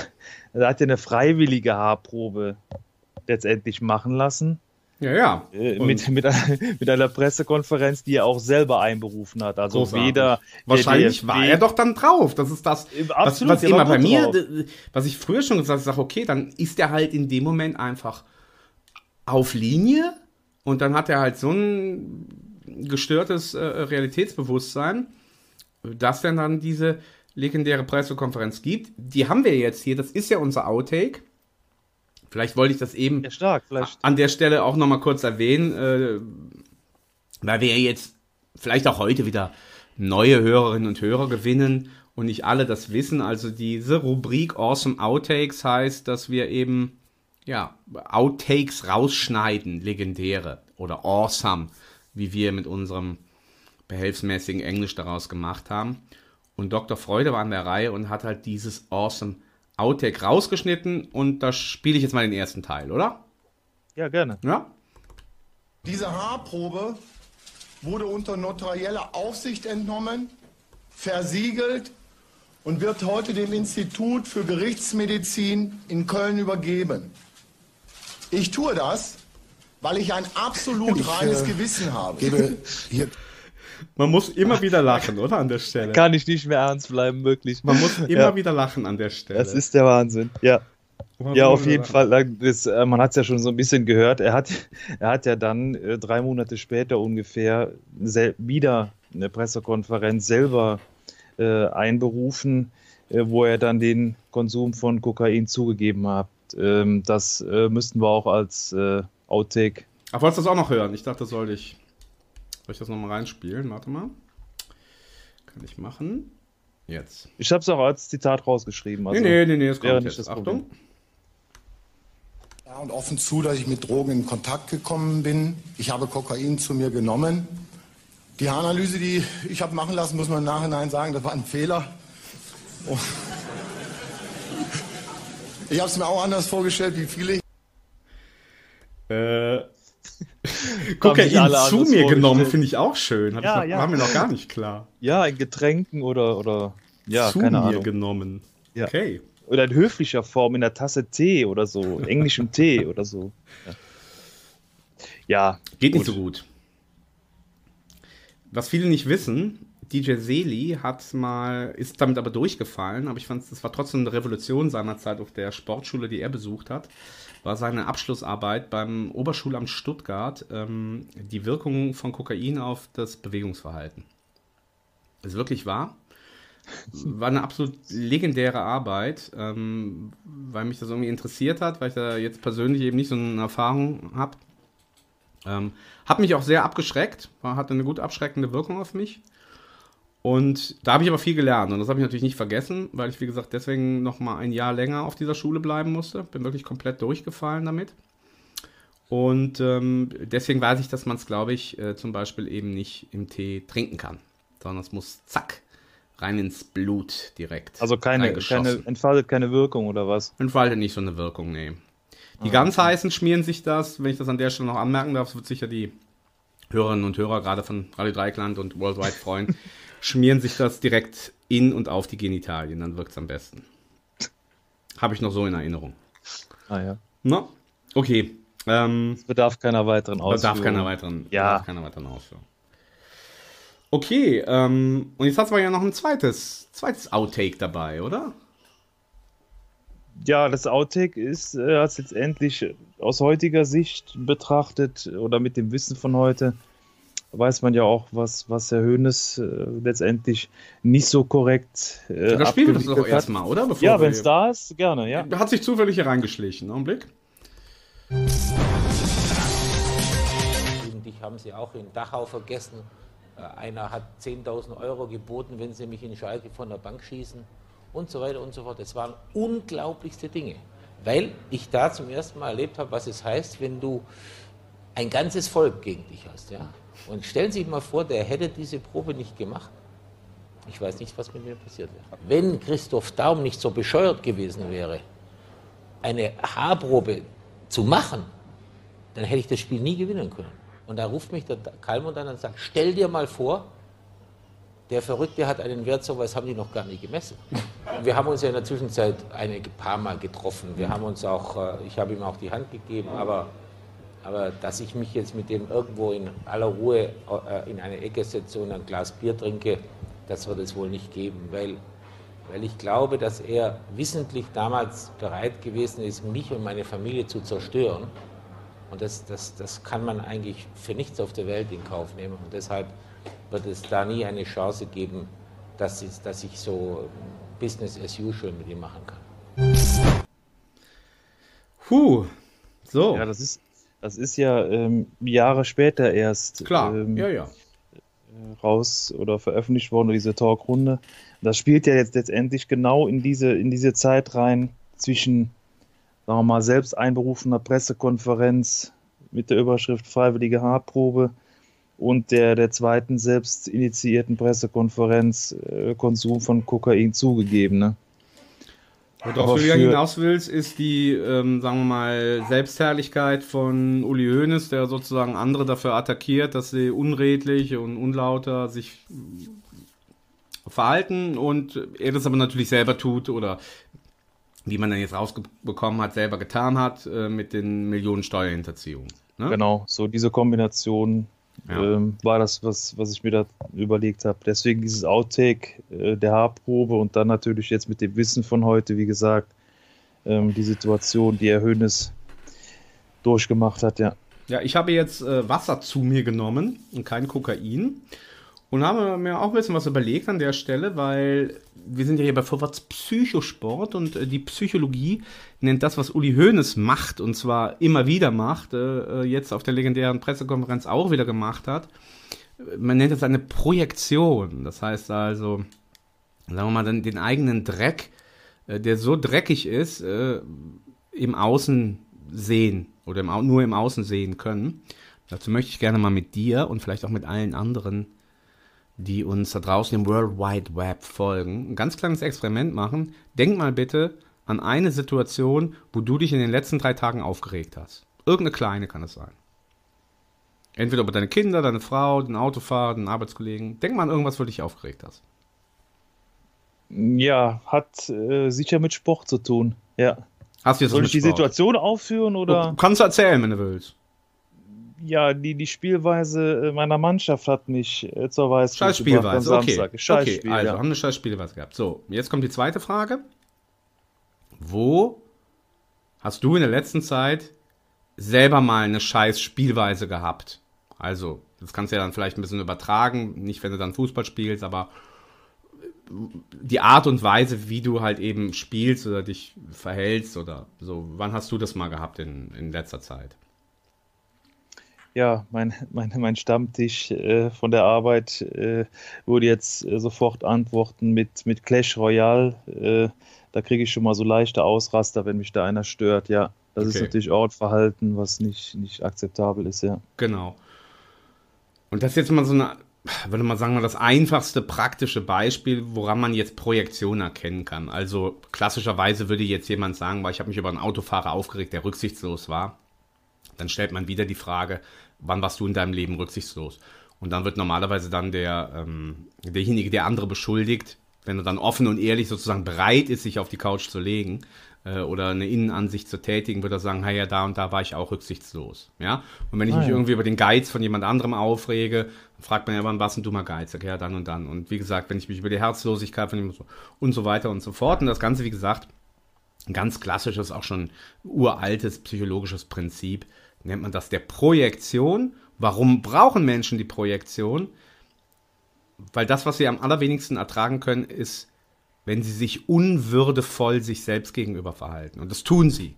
er hat ja eine freiwillige Haarprobe letztendlich machen lassen. Ja, ja. Äh, mit, mit, einer- mit einer Pressekonferenz, die er auch selber einberufen hat. Also Großartig. weder der Wahrscheinlich DFB war er doch dann drauf. Das ist das, was, absolut, was immer bei mir, drauf. was ich früher schon gesagt habe, ich sage, okay, dann ist er halt in dem Moment einfach auf Linie und dann hat er halt so ein gestörtes äh, Realitätsbewusstsein, dass er dann diese legendäre Pressekonferenz gibt. Die haben wir jetzt hier, das ist ja unser Outtake. Vielleicht wollte ich das eben Ja, stark, an der Stelle auch noch mal kurz erwähnen, äh, weil wir jetzt vielleicht auch heute wieder neue Hörerinnen und Hörer gewinnen und nicht alle das wissen. Also diese Rubrik Awesome Outtakes heißt, dass wir eben ja Outtakes rausschneiden, legendäre oder awesome, wie wir mit unserem behelfsmäßigen Englisch daraus gemacht haben. Und Dr. Freude war an der Reihe und hat halt dieses awesome Outtake rausgeschnitten und da spiele ich jetzt mal den ersten Teil, oder? Ja, gerne. Ja? Diese Haarprobe wurde unter notarieller Aufsicht entnommen, versiegelt und wird heute dem Institut für Gerichtsmedizin in Köln übergeben. Ich tue das, weil ich ein absolut Ich, reines äh, Gewissen habe. gebe hier Man muss immer wieder lachen, oder? An der Stelle. Kann ich nicht mehr ernst bleiben, wirklich. Man muss immer Ja. wieder lachen an der Stelle. Das ist der Wahnsinn, ja. Ja, auf jeden Fall. Das, äh, man hat es ja schon so ein bisschen gehört. Er hat, er hat ja dann äh, drei Monate später ungefähr wieder eine Pressekonferenz selber äh, einberufen, äh, wo er dann den Konsum von Kokain zugegeben hat. Ähm, das äh, müssten wir auch als äh, Outtake. Ach, wolltest du das auch noch hören? Ich dachte, das sollte ich. Soll ich das nochmal reinspielen? Warte mal. Kann ich machen. Jetzt. Ich habe es auch als Zitat rausgeschrieben. Also nee, nee, nee, nee, es wäre kommt nicht jetzt. das Problem. Achtung. Ja, und offen zu, dass ich mit Drogen in Kontakt gekommen bin. Ich habe Kokain zu mir genommen. Die Haaranalyse, die ich habe machen lassen, muss man im Nachhinein sagen, das war ein Fehler. Oh. Ich habe es mir auch anders vorgestellt, wie viele. Äh, Kokain zu mir genommen, finde ich auch schön. Ja, ich noch, ja. War mir noch gar nicht klar. Ja, in Getränken oder, oder ja, zu keine mir Ahnung. genommen. Ja. Okay. Oder in höflicher Form, in der Tasse Tee oder so, englischem Tee oder so. Ja, ja Geht nicht so gut. Was viele nicht wissen, DJ Seli hat mal, ist damit aber durchgefallen, aber ich fand, es war trotzdem eine Revolution seinerzeit auf der Sportschule, die er besucht hat, war seine Abschlussarbeit beim Oberschulamt Stuttgart, ähm, die Wirkung von Kokain auf das Bewegungsverhalten. Das ist wirklich wahr. War eine absolut legendäre Arbeit, ähm, weil mich das irgendwie interessiert hat, weil ich da jetzt persönlich eben nicht so eine Erfahrung habe. Ähm, hat mich auch sehr abgeschreckt, war, hatte eine gut abschreckende Wirkung auf mich. Und da habe ich aber viel gelernt und das habe ich natürlich nicht vergessen, weil ich, wie gesagt, deswegen noch mal ein Jahr länger auf dieser Schule bleiben musste. Bin wirklich komplett durchgefallen damit. Und ähm, deswegen weiß ich, dass man es, glaube ich, äh, zum Beispiel eben nicht im Tee trinken kann, sondern es muss zack rein ins Blut direkt. Also keine, keine, entfaltet keine Wirkung oder was? Entfaltet nicht so eine Wirkung, nee. Die ganz heißen schmieren sich das, wenn ich das an der Stelle noch anmerken darf, wird sicher die Hörerinnen und Hörer gerade von Radio Dreikland und Worldwide freuen, schmieren sich das direkt in und auf die Genitalien, dann wirkt es am besten. Habe ich noch so in Erinnerung. Ah ja. Na, okay. Ähm, Bedarf keiner weiteren Ausführungen. bedarf keiner weiteren, Ja. bedarf keiner weiteren Ausführung. Okay, ähm, und jetzt hat wir ja noch ein zweites, zweites Outtake dabei, oder? Ja, das Outtake ist äh, als letztendlich aus heutiger Sicht betrachtet oder mit dem Wissen von heute weiß man ja auch, was, was Herr Hönes äh, letztendlich nicht so korrekt äh, Ja, da spielen wir das doch erstmal, oder? Bevor ja, wenn es da ist, gerne, ja. Hat sich zufällig hier reingeschlichen. Augenblick. Dich haben sie auch in Dachau vergessen. Äh, Einer hat 10.000 Euro geboten, wenn sie mich in Schalke von der Bank schießen und so weiter und so fort. Das waren unglaublichste Dinge, weil ich da zum ersten Mal erlebt habe, was es heißt, wenn du ein ganzes Volk gegen dich hast. Ja? Und stellen Sie sich mal vor, der hätte diese Probe nicht gemacht. Ich weiß nicht, was mit mir passiert wäre. Wenn Christoph Daum nicht so bescheuert gewesen wäre, eine Haarprobe zu machen, dann hätte ich das Spiel nie gewinnen können. Und da ruft mich der Kalmund an und sagt, stell dir mal vor, der Verrückte hat einen Wert, sowas haben die noch gar nicht gemessen. Wir haben uns ja in der Zwischenzeit einige paar Mal getroffen. Wir haben uns auch, äh, ich habe ihm auch die Hand gegeben, aber, aber dass ich mich jetzt mit dem irgendwo in aller Ruhe äh, in eine Ecke setze und ein Glas Bier trinke, das wird es wohl nicht geben, weil, weil ich glaube, dass er wissentlich damals bereit gewesen ist, mich und meine Familie zu zerstören. Und das, das, das kann man eigentlich für nichts auf der Welt in Kauf nehmen. Und deshalb wird es da nie eine Chance geben, dass ich, dass ich so Business as usual mit ihm machen kann. Puh, so. Ja, das ist, das ist ja ähm, Jahre später erst Klar, ähm, ja, ja. raus oder veröffentlicht worden, diese Talkrunde. Das spielt ja jetzt letztendlich genau in diese, in diese Zeit rein zwischen, sagen wir mal, selbst einberufener Pressekonferenz mit der Überschrift Freiwillige Haarprobe und der, der zweiten selbst initiierten Pressekonferenz äh, Konsum von Kokain zugegeben. Ne? Worauf du ja hinaus willst, ist die, ähm, sagen wir mal, Selbstherrlichkeit von Uli Hoeneß, der sozusagen andere dafür attackiert, dass sie unredlich und unlauter sich verhalten und er das aber natürlich selber tut oder wie man dann jetzt rausbekommen hat, selber getan hat äh, mit den Millionen Steuerhinterziehungen. Ne? Genau, so diese Kombination Ja. ähm, war das, was, was ich mir da überlegt habe. Deswegen dieses Outtake äh, der Haarprobe und dann natürlich jetzt mit dem Wissen von heute, wie gesagt, ähm, die Situation, die Herr Hönes durchgemacht hat, ja. Ja, ich habe jetzt äh, Wasser zu mir genommen und kein Kokain. Und habe mir auch ein bisschen was überlegt an der Stelle, weil wir sind ja hier bei Vorwärts Psychosport und äh, die Psychologie nennt das, was Uli Hoeneß macht, und zwar immer wieder macht, äh, äh, jetzt auf der legendären Pressekonferenz auch wieder gemacht hat. Man nennt das eine Projektion. Das heißt also, sagen wir mal, den, eigenen Dreck, der so dreckig ist, im Außen sehen oder nur im Außen sehen können. Dazu möchte ich gerne mal mit dir und vielleicht auch mit allen anderen, die uns da draußen im World Wide Web folgen, ein ganz kleines Experiment machen. Denk mal bitte an eine Situation, wo du dich in den letzten drei Tagen aufgeregt hast. Irgendeine kleine kann es sein. Entweder über deine Kinder, deine Frau, den Autofahrer, den Arbeitskollegen. Denk mal an irgendwas, wo du dich aufgeregt hast. Ja, hat äh, sicher mit Sport zu tun, ja. Hast du jetzt Soll ich die Sport? Situation aufführen oder? Du kannst erzählen, wenn du willst. Ja, die, die Spielweise äh, meiner Mannschaft hat mich äh, zur Weißglut Scheiß Spielweise, okay. Scheißspiel, okay, also ja. haben eine scheiß Spielweise gehabt. So, jetzt kommt die zweite Frage. Wo hast du in der letzten Zeit selber mal eine scheiß Spielweise gehabt? Also, das kannst du ja dann vielleicht ein bisschen übertragen, nicht wenn du dann Fußball spielst, aber die Art und Weise, wie du halt eben spielst oder dich verhältst oder so. Wann hast du das mal gehabt in, in letzter Zeit? Ja, mein, mein, mein Stammtisch äh, von der Arbeit äh, würde jetzt äh, sofort antworten mit, mit Clash Royale. Äh, da kriege ich schon mal so leichte Ausraster, wenn mich da einer stört. Ja, das ist Okay. natürlich Ortverhalten, was nicht, nicht akzeptabel ist, ja. Genau. Und das ist jetzt mal so eine, würde man sagen, mal das einfachste praktische Beispiel, woran man jetzt Projektion erkennen kann. Also klassischerweise würde jetzt jemand sagen, weil ich habe mich über einen Autofahrer aufgeregt, der rücksichtslos war. Dann stellt man wieder die Frage, wann warst du in deinem Leben rücksichtslos? Und dann wird normalerweise dann der, ähm, derjenige, der andere beschuldigt, wenn er dann offen und ehrlich sozusagen bereit ist, sich auf die Couch zu legen äh, oder eine Innenansicht zu tätigen, wird er sagen, hey, ja, da und da war ich auch rücksichtslos. Ja? Und wenn ich Ah, mich ja. irgendwie über den Geiz von jemand anderem aufrege, dann fragt man ja, wann warst du mal geizig? Ja, dann und dann. Und wie gesagt, wenn ich mich über die Herzlosigkeit von jemandem so und so weiter und so fort. Und das Ganze, wie gesagt, ein ganz klassisches, auch schon uraltes psychologisches Prinzip, nennt man das der Projektion. Warum brauchen Menschen die Projektion? Weil das, was sie am allerwenigsten ertragen können, ist, wenn sie sich unwürdevoll sich selbst gegenüber verhalten. Und das tun sie.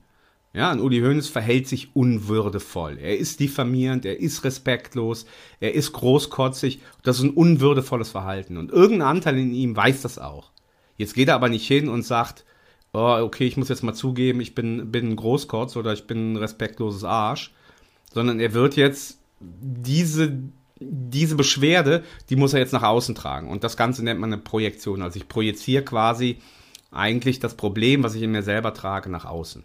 Ja, und Uli Hoeneß verhält sich unwürdevoll. Er ist diffamierend, er ist respektlos, er ist großkotzig. Das ist ein unwürdevolles Verhalten. Und irgendein Anteil in ihm weiß das auch. Jetzt geht er aber nicht hin und sagt, oh, okay, ich muss jetzt mal zugeben, ich bin, bin ein Großkotz oder ich bin ein respektloses Arsch. Sondern er wird jetzt diese, diese Beschwerde, die muss er jetzt nach außen tragen. Und das Ganze nennt man eine Projektion. Also ich projiziere quasi eigentlich das Problem, was ich in mir selber trage, nach außen.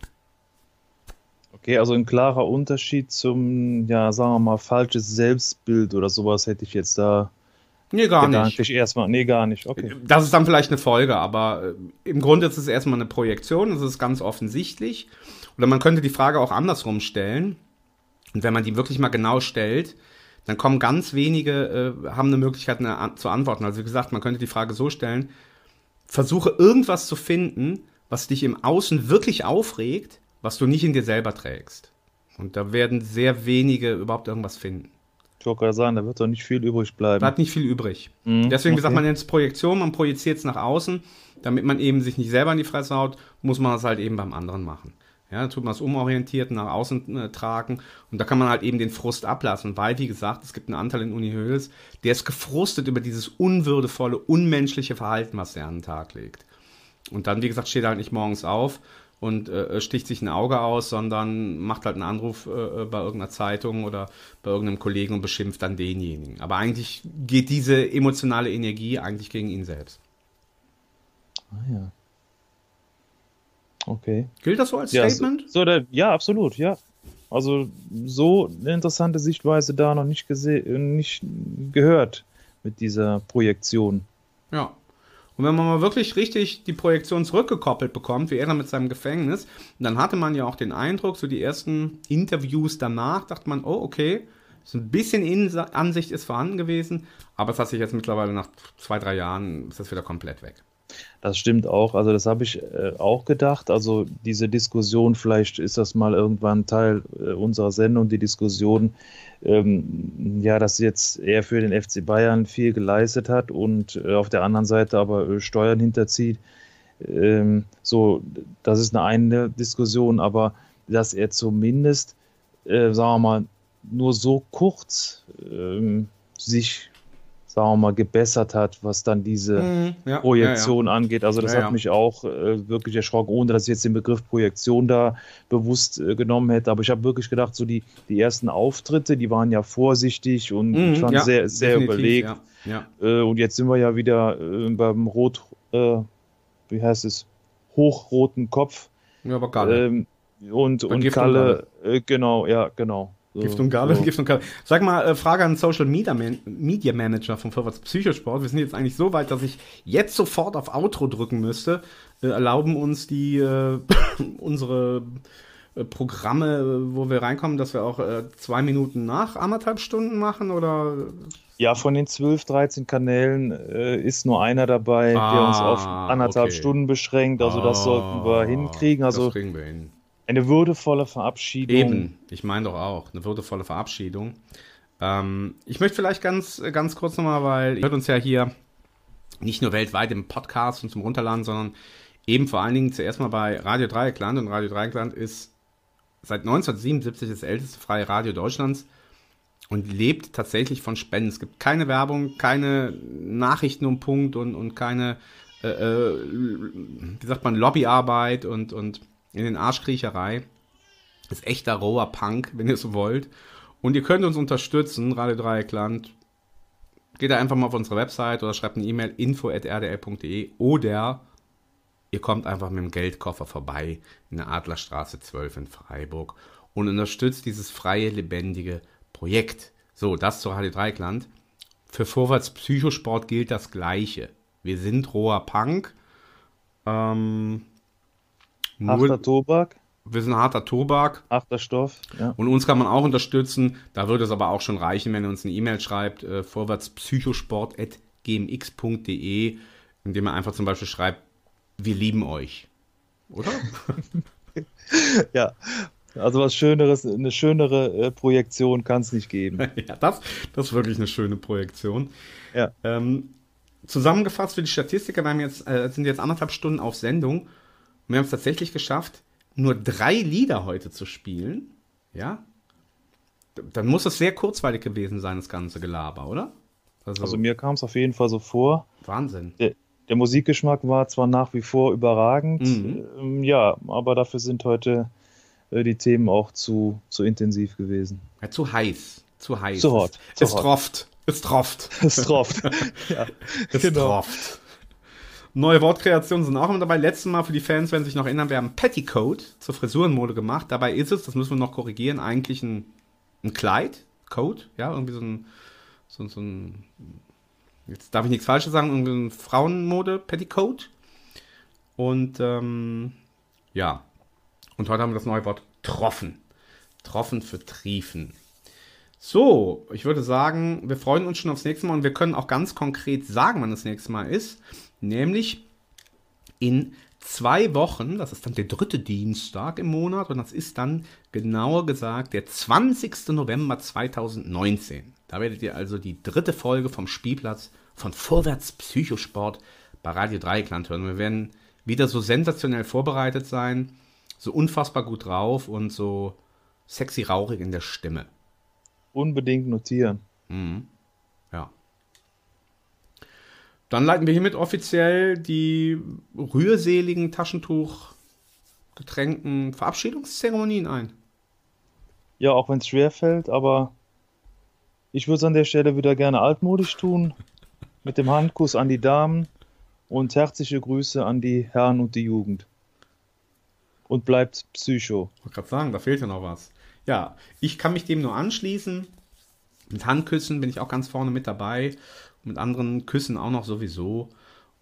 Okay, also ein klarer Unterschied zum, ja, sagen wir mal, falsches Selbstbild oder sowas hätte ich jetzt da Nee, gar nicht. Erstmal. Nee, gar nicht. Okay. Das ist dann vielleicht eine Folge, aber äh, im Grunde ist es erstmal eine Projektion, das ist ganz offensichtlich. Oder man könnte die Frage auch andersrum stellen. Und wenn man die wirklich mal genau stellt, dann kommen ganz wenige, äh, haben eine Möglichkeit eine, an, zu antworten. Also wie gesagt, man könnte die Frage so stellen, versuche irgendwas zu finden, was dich im Außen wirklich aufregt, was du nicht in dir selber trägst. Und da werden sehr wenige überhaupt irgendwas finden. Ich wollte gerade sagen, da wird doch nicht viel übrig bleiben. Bleibt nicht viel übrig. Mhm, Deswegen, wie gesagt, okay. man nennt es Projektion, man projiziert es nach außen. Damit man eben sich nicht selber in die Fresse haut, muss man das halt eben beim anderen machen. Ja, tut man es umorientiert nach außen äh, tragen und da kann man halt eben den Frust ablassen, weil, wie gesagt, es gibt einen Anteil in Uni Höhles, der ist gefrustet über dieses unwürdevolle, unmenschliche Verhalten, was er an den Tag legt. Und dann, wie gesagt, steht er halt nicht morgens auf und äh, sticht sich ein Auge aus, sondern macht halt einen Anruf äh, bei irgendeiner Zeitung oder bei irgendeinem Kollegen und beschimpft dann denjenigen. Aber eigentlich geht diese emotionale Energie eigentlich gegen ihn selbst. Ah, ja. Okay. Gilt das so als Ja, Statement? So, so der, ja, absolut, ja. Also so eine interessante Sichtweise da noch nicht gesehen, nicht gehört mit dieser Projektion. Ja. Und wenn man mal wirklich richtig die Projektion zurückgekoppelt bekommt, wie er dann mit seinem Gefängnis, dann hatte man ja auch den Eindruck, so die ersten Interviews danach, dachte man, oh, okay, so ein bisschen Ansicht ist vorhanden gewesen, aber es hat sich jetzt mittlerweile nach zwei, drei Jahren, ist das wieder komplett weg. Das stimmt auch. Also das habe ich äh, auch gedacht. Also diese Diskussion, vielleicht ist das mal irgendwann Teil äh, unserer Sendung, die Diskussion, ähm, ja, dass jetzt er für den FC Bayern viel geleistet hat und äh, auf der anderen Seite aber äh, Steuern hinterzieht. Ähm, so, das ist eine eine Diskussion, aber dass er zumindest, äh, sagen wir mal, nur so kurz ähm, sich sagen wir mal, gebessert hat, was dann diese Mhm, ja, Projektion ja, ja. angeht. Also das hat mich auch äh, wirklich erschrocken, ohne dass ich jetzt den Begriff Projektion da bewusst äh, genommen hätte. Aber ich habe wirklich gedacht, so die, die ersten Auftritte, die waren ja vorsichtig und Mhm, ja, sehr, sehr überlegt. Äh, und jetzt sind wir ja wieder äh, beim Rot, äh, wie heißt es, hochroten Kopf. Ja, aber Galle. Ähm, und, Bei und und Kalle, äh, genau, ja, genau. So, Gift und Galle, so. Gift und Galle. Sag mal, äh, Frage an Social Media, Man Media Manager von Vorwärts Psychosport. Wir sind jetzt eigentlich so weit, dass ich jetzt sofort auf Outro drücken müsste. Äh, erlauben uns die äh, unsere äh, Programme, äh, wo wir reinkommen, dass wir auch äh, zwei Minuten nach anderthalb Stunden machen oder Ja, von den 12, 13 Kanälen äh, ist nur einer dabei, der uns Ah, auf anderthalb okay. Stunden beschränkt. Also das sollten wir hinkriegen. Also das kriegen wir hin. Eine würdevolle Verabschiedung. Eben, ich meine doch auch, eine würdevolle Verabschiedung. Ähm, ich möchte vielleicht ganz, ganz kurz nochmal, weil ihr hört uns ja hier nicht nur weltweit im Podcast und zum Runterladen, sondern eben vor allen Dingen zuerst mal bei Radio Dreieckland. Und Radio Dreieckland ist seit 1977 das älteste freie Radio Deutschlands und lebt tatsächlich von Spenden. Es gibt keine Werbung, keine Nachrichten um Punkt und, und keine, äh, äh, wie sagt man, Lobbyarbeit und, und in den Arschkriecherei. Ist echter roher Punk, wenn ihr so wollt. Und ihr könnt uns unterstützen, Radio Dreieckland. Geht da einfach mal auf unsere Website oder schreibt eine E-Mail info.rdl.de oder ihr kommt einfach mit dem Geldkoffer vorbei in der Adlerstraße 12 in Freiburg und unterstützt dieses freie, lebendige Projekt. So, das zu Radio Dreieckland. Für Vorwärts Psychosport gilt das Gleiche. Wir sind roher Punk. Ähm, Harter Tobak. Wir sind harter Tobak. Harter Stoff. Ja. Und uns kann man auch unterstützen. Da würde es aber auch schon reichen, wenn ihr uns eine E-Mail schreibt, äh, vorwärtspsychosport.gmx.de, indem ihr einfach zum Beispiel schreibt, wir lieben euch. Oder? ja. Also was Schöneres, eine schönere äh, Projektion kann es nicht geben. ja, das, das ist wirklich eine schöne Projektion. Ja. Ähm, zusammengefasst für die Statistiker, wir haben jetzt, äh, sind jetzt anderthalb Stunden auf Sendung wir haben es tatsächlich geschafft, nur drei Lieder heute zu spielen. Ja. Dann muss es sehr kurzweilig gewesen sein, das ganze Gelaber, oder? Also, mir kam es auf jeden Fall so vor. Wahnsinn. Der, der Musikgeschmack war zwar nach wie vor überragend, Mhm. ähm, ja, aber dafür sind heute äh, die Themen auch zu, zu intensiv gewesen. Ja, zu heiß. Zu heiß. Zu hot. Es, Zu es hot. trofft. Es trofft. Es trofft. ja, Es genau. trofft. Neue Wortkreationen sind auch immer dabei. Letztes Mal für die Fans, wenn Sie sich noch erinnern, wir haben Petticoat zur Frisurenmode gemacht. Dabei ist es, das müssen wir noch korrigieren, eigentlich ein, ein Kleid, Coat, ja, irgendwie so ein, so, so ein jetzt darf ich nichts Falsches sagen, irgendein Frauenmode, Petticoat. Und ähm, ja, und heute haben wir das neue Wort Troffen. Troffen für Triefen. So, ich würde sagen, wir freuen uns schon aufs nächste Mal und wir können auch ganz konkret sagen, wann das nächste Mal ist. Nämlich in zwei Wochen, das ist dann der dritte Dienstag im Monat und das ist dann genauer gesagt der 20. November 2019. Da werdet ihr also die dritte Folge vom Spielplatz von Vorwärts Psychosport bei Radio Dreieckland hören. Wir werden wieder so sensationell vorbereitet sein, so unfassbar gut drauf und so sexy rauchig in der Stimme. Unbedingt notieren. Mhm. Ja. Dann leiten wir hiermit offiziell die rührseligen Taschentuch getränkten Verabschiedungszeremonien ein. Ja, auch wenn es schwer fällt, aber ich würde es an der Stelle wieder gerne altmodisch tun. Mit dem Handkuss an die Damen und herzliche Grüße an die Herren und die Jugend. Und bleibt Psycho. Ich wollte gerade sagen, da fehlt ja noch was. Ja, ich kann mich dem nur anschließen. Mit Handküssen bin ich auch ganz vorne mit dabei. Mit anderen Küssen auch noch sowieso.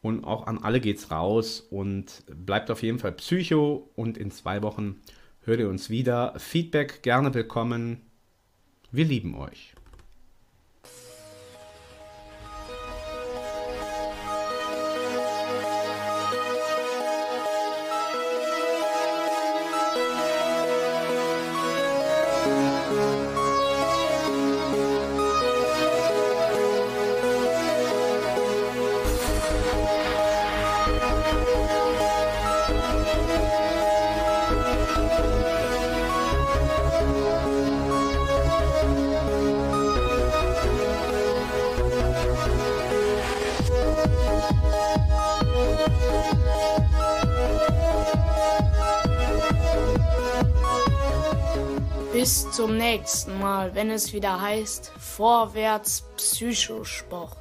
Und auch an alle geht's raus. Und bleibt auf jeden Fall Psycho. Und in zwei Wochen hört ihr uns wieder. Feedback gerne willkommen. Wir lieben euch. Zum nächsten Mal, wenn es wieder heißt Vorwärts Psychosport.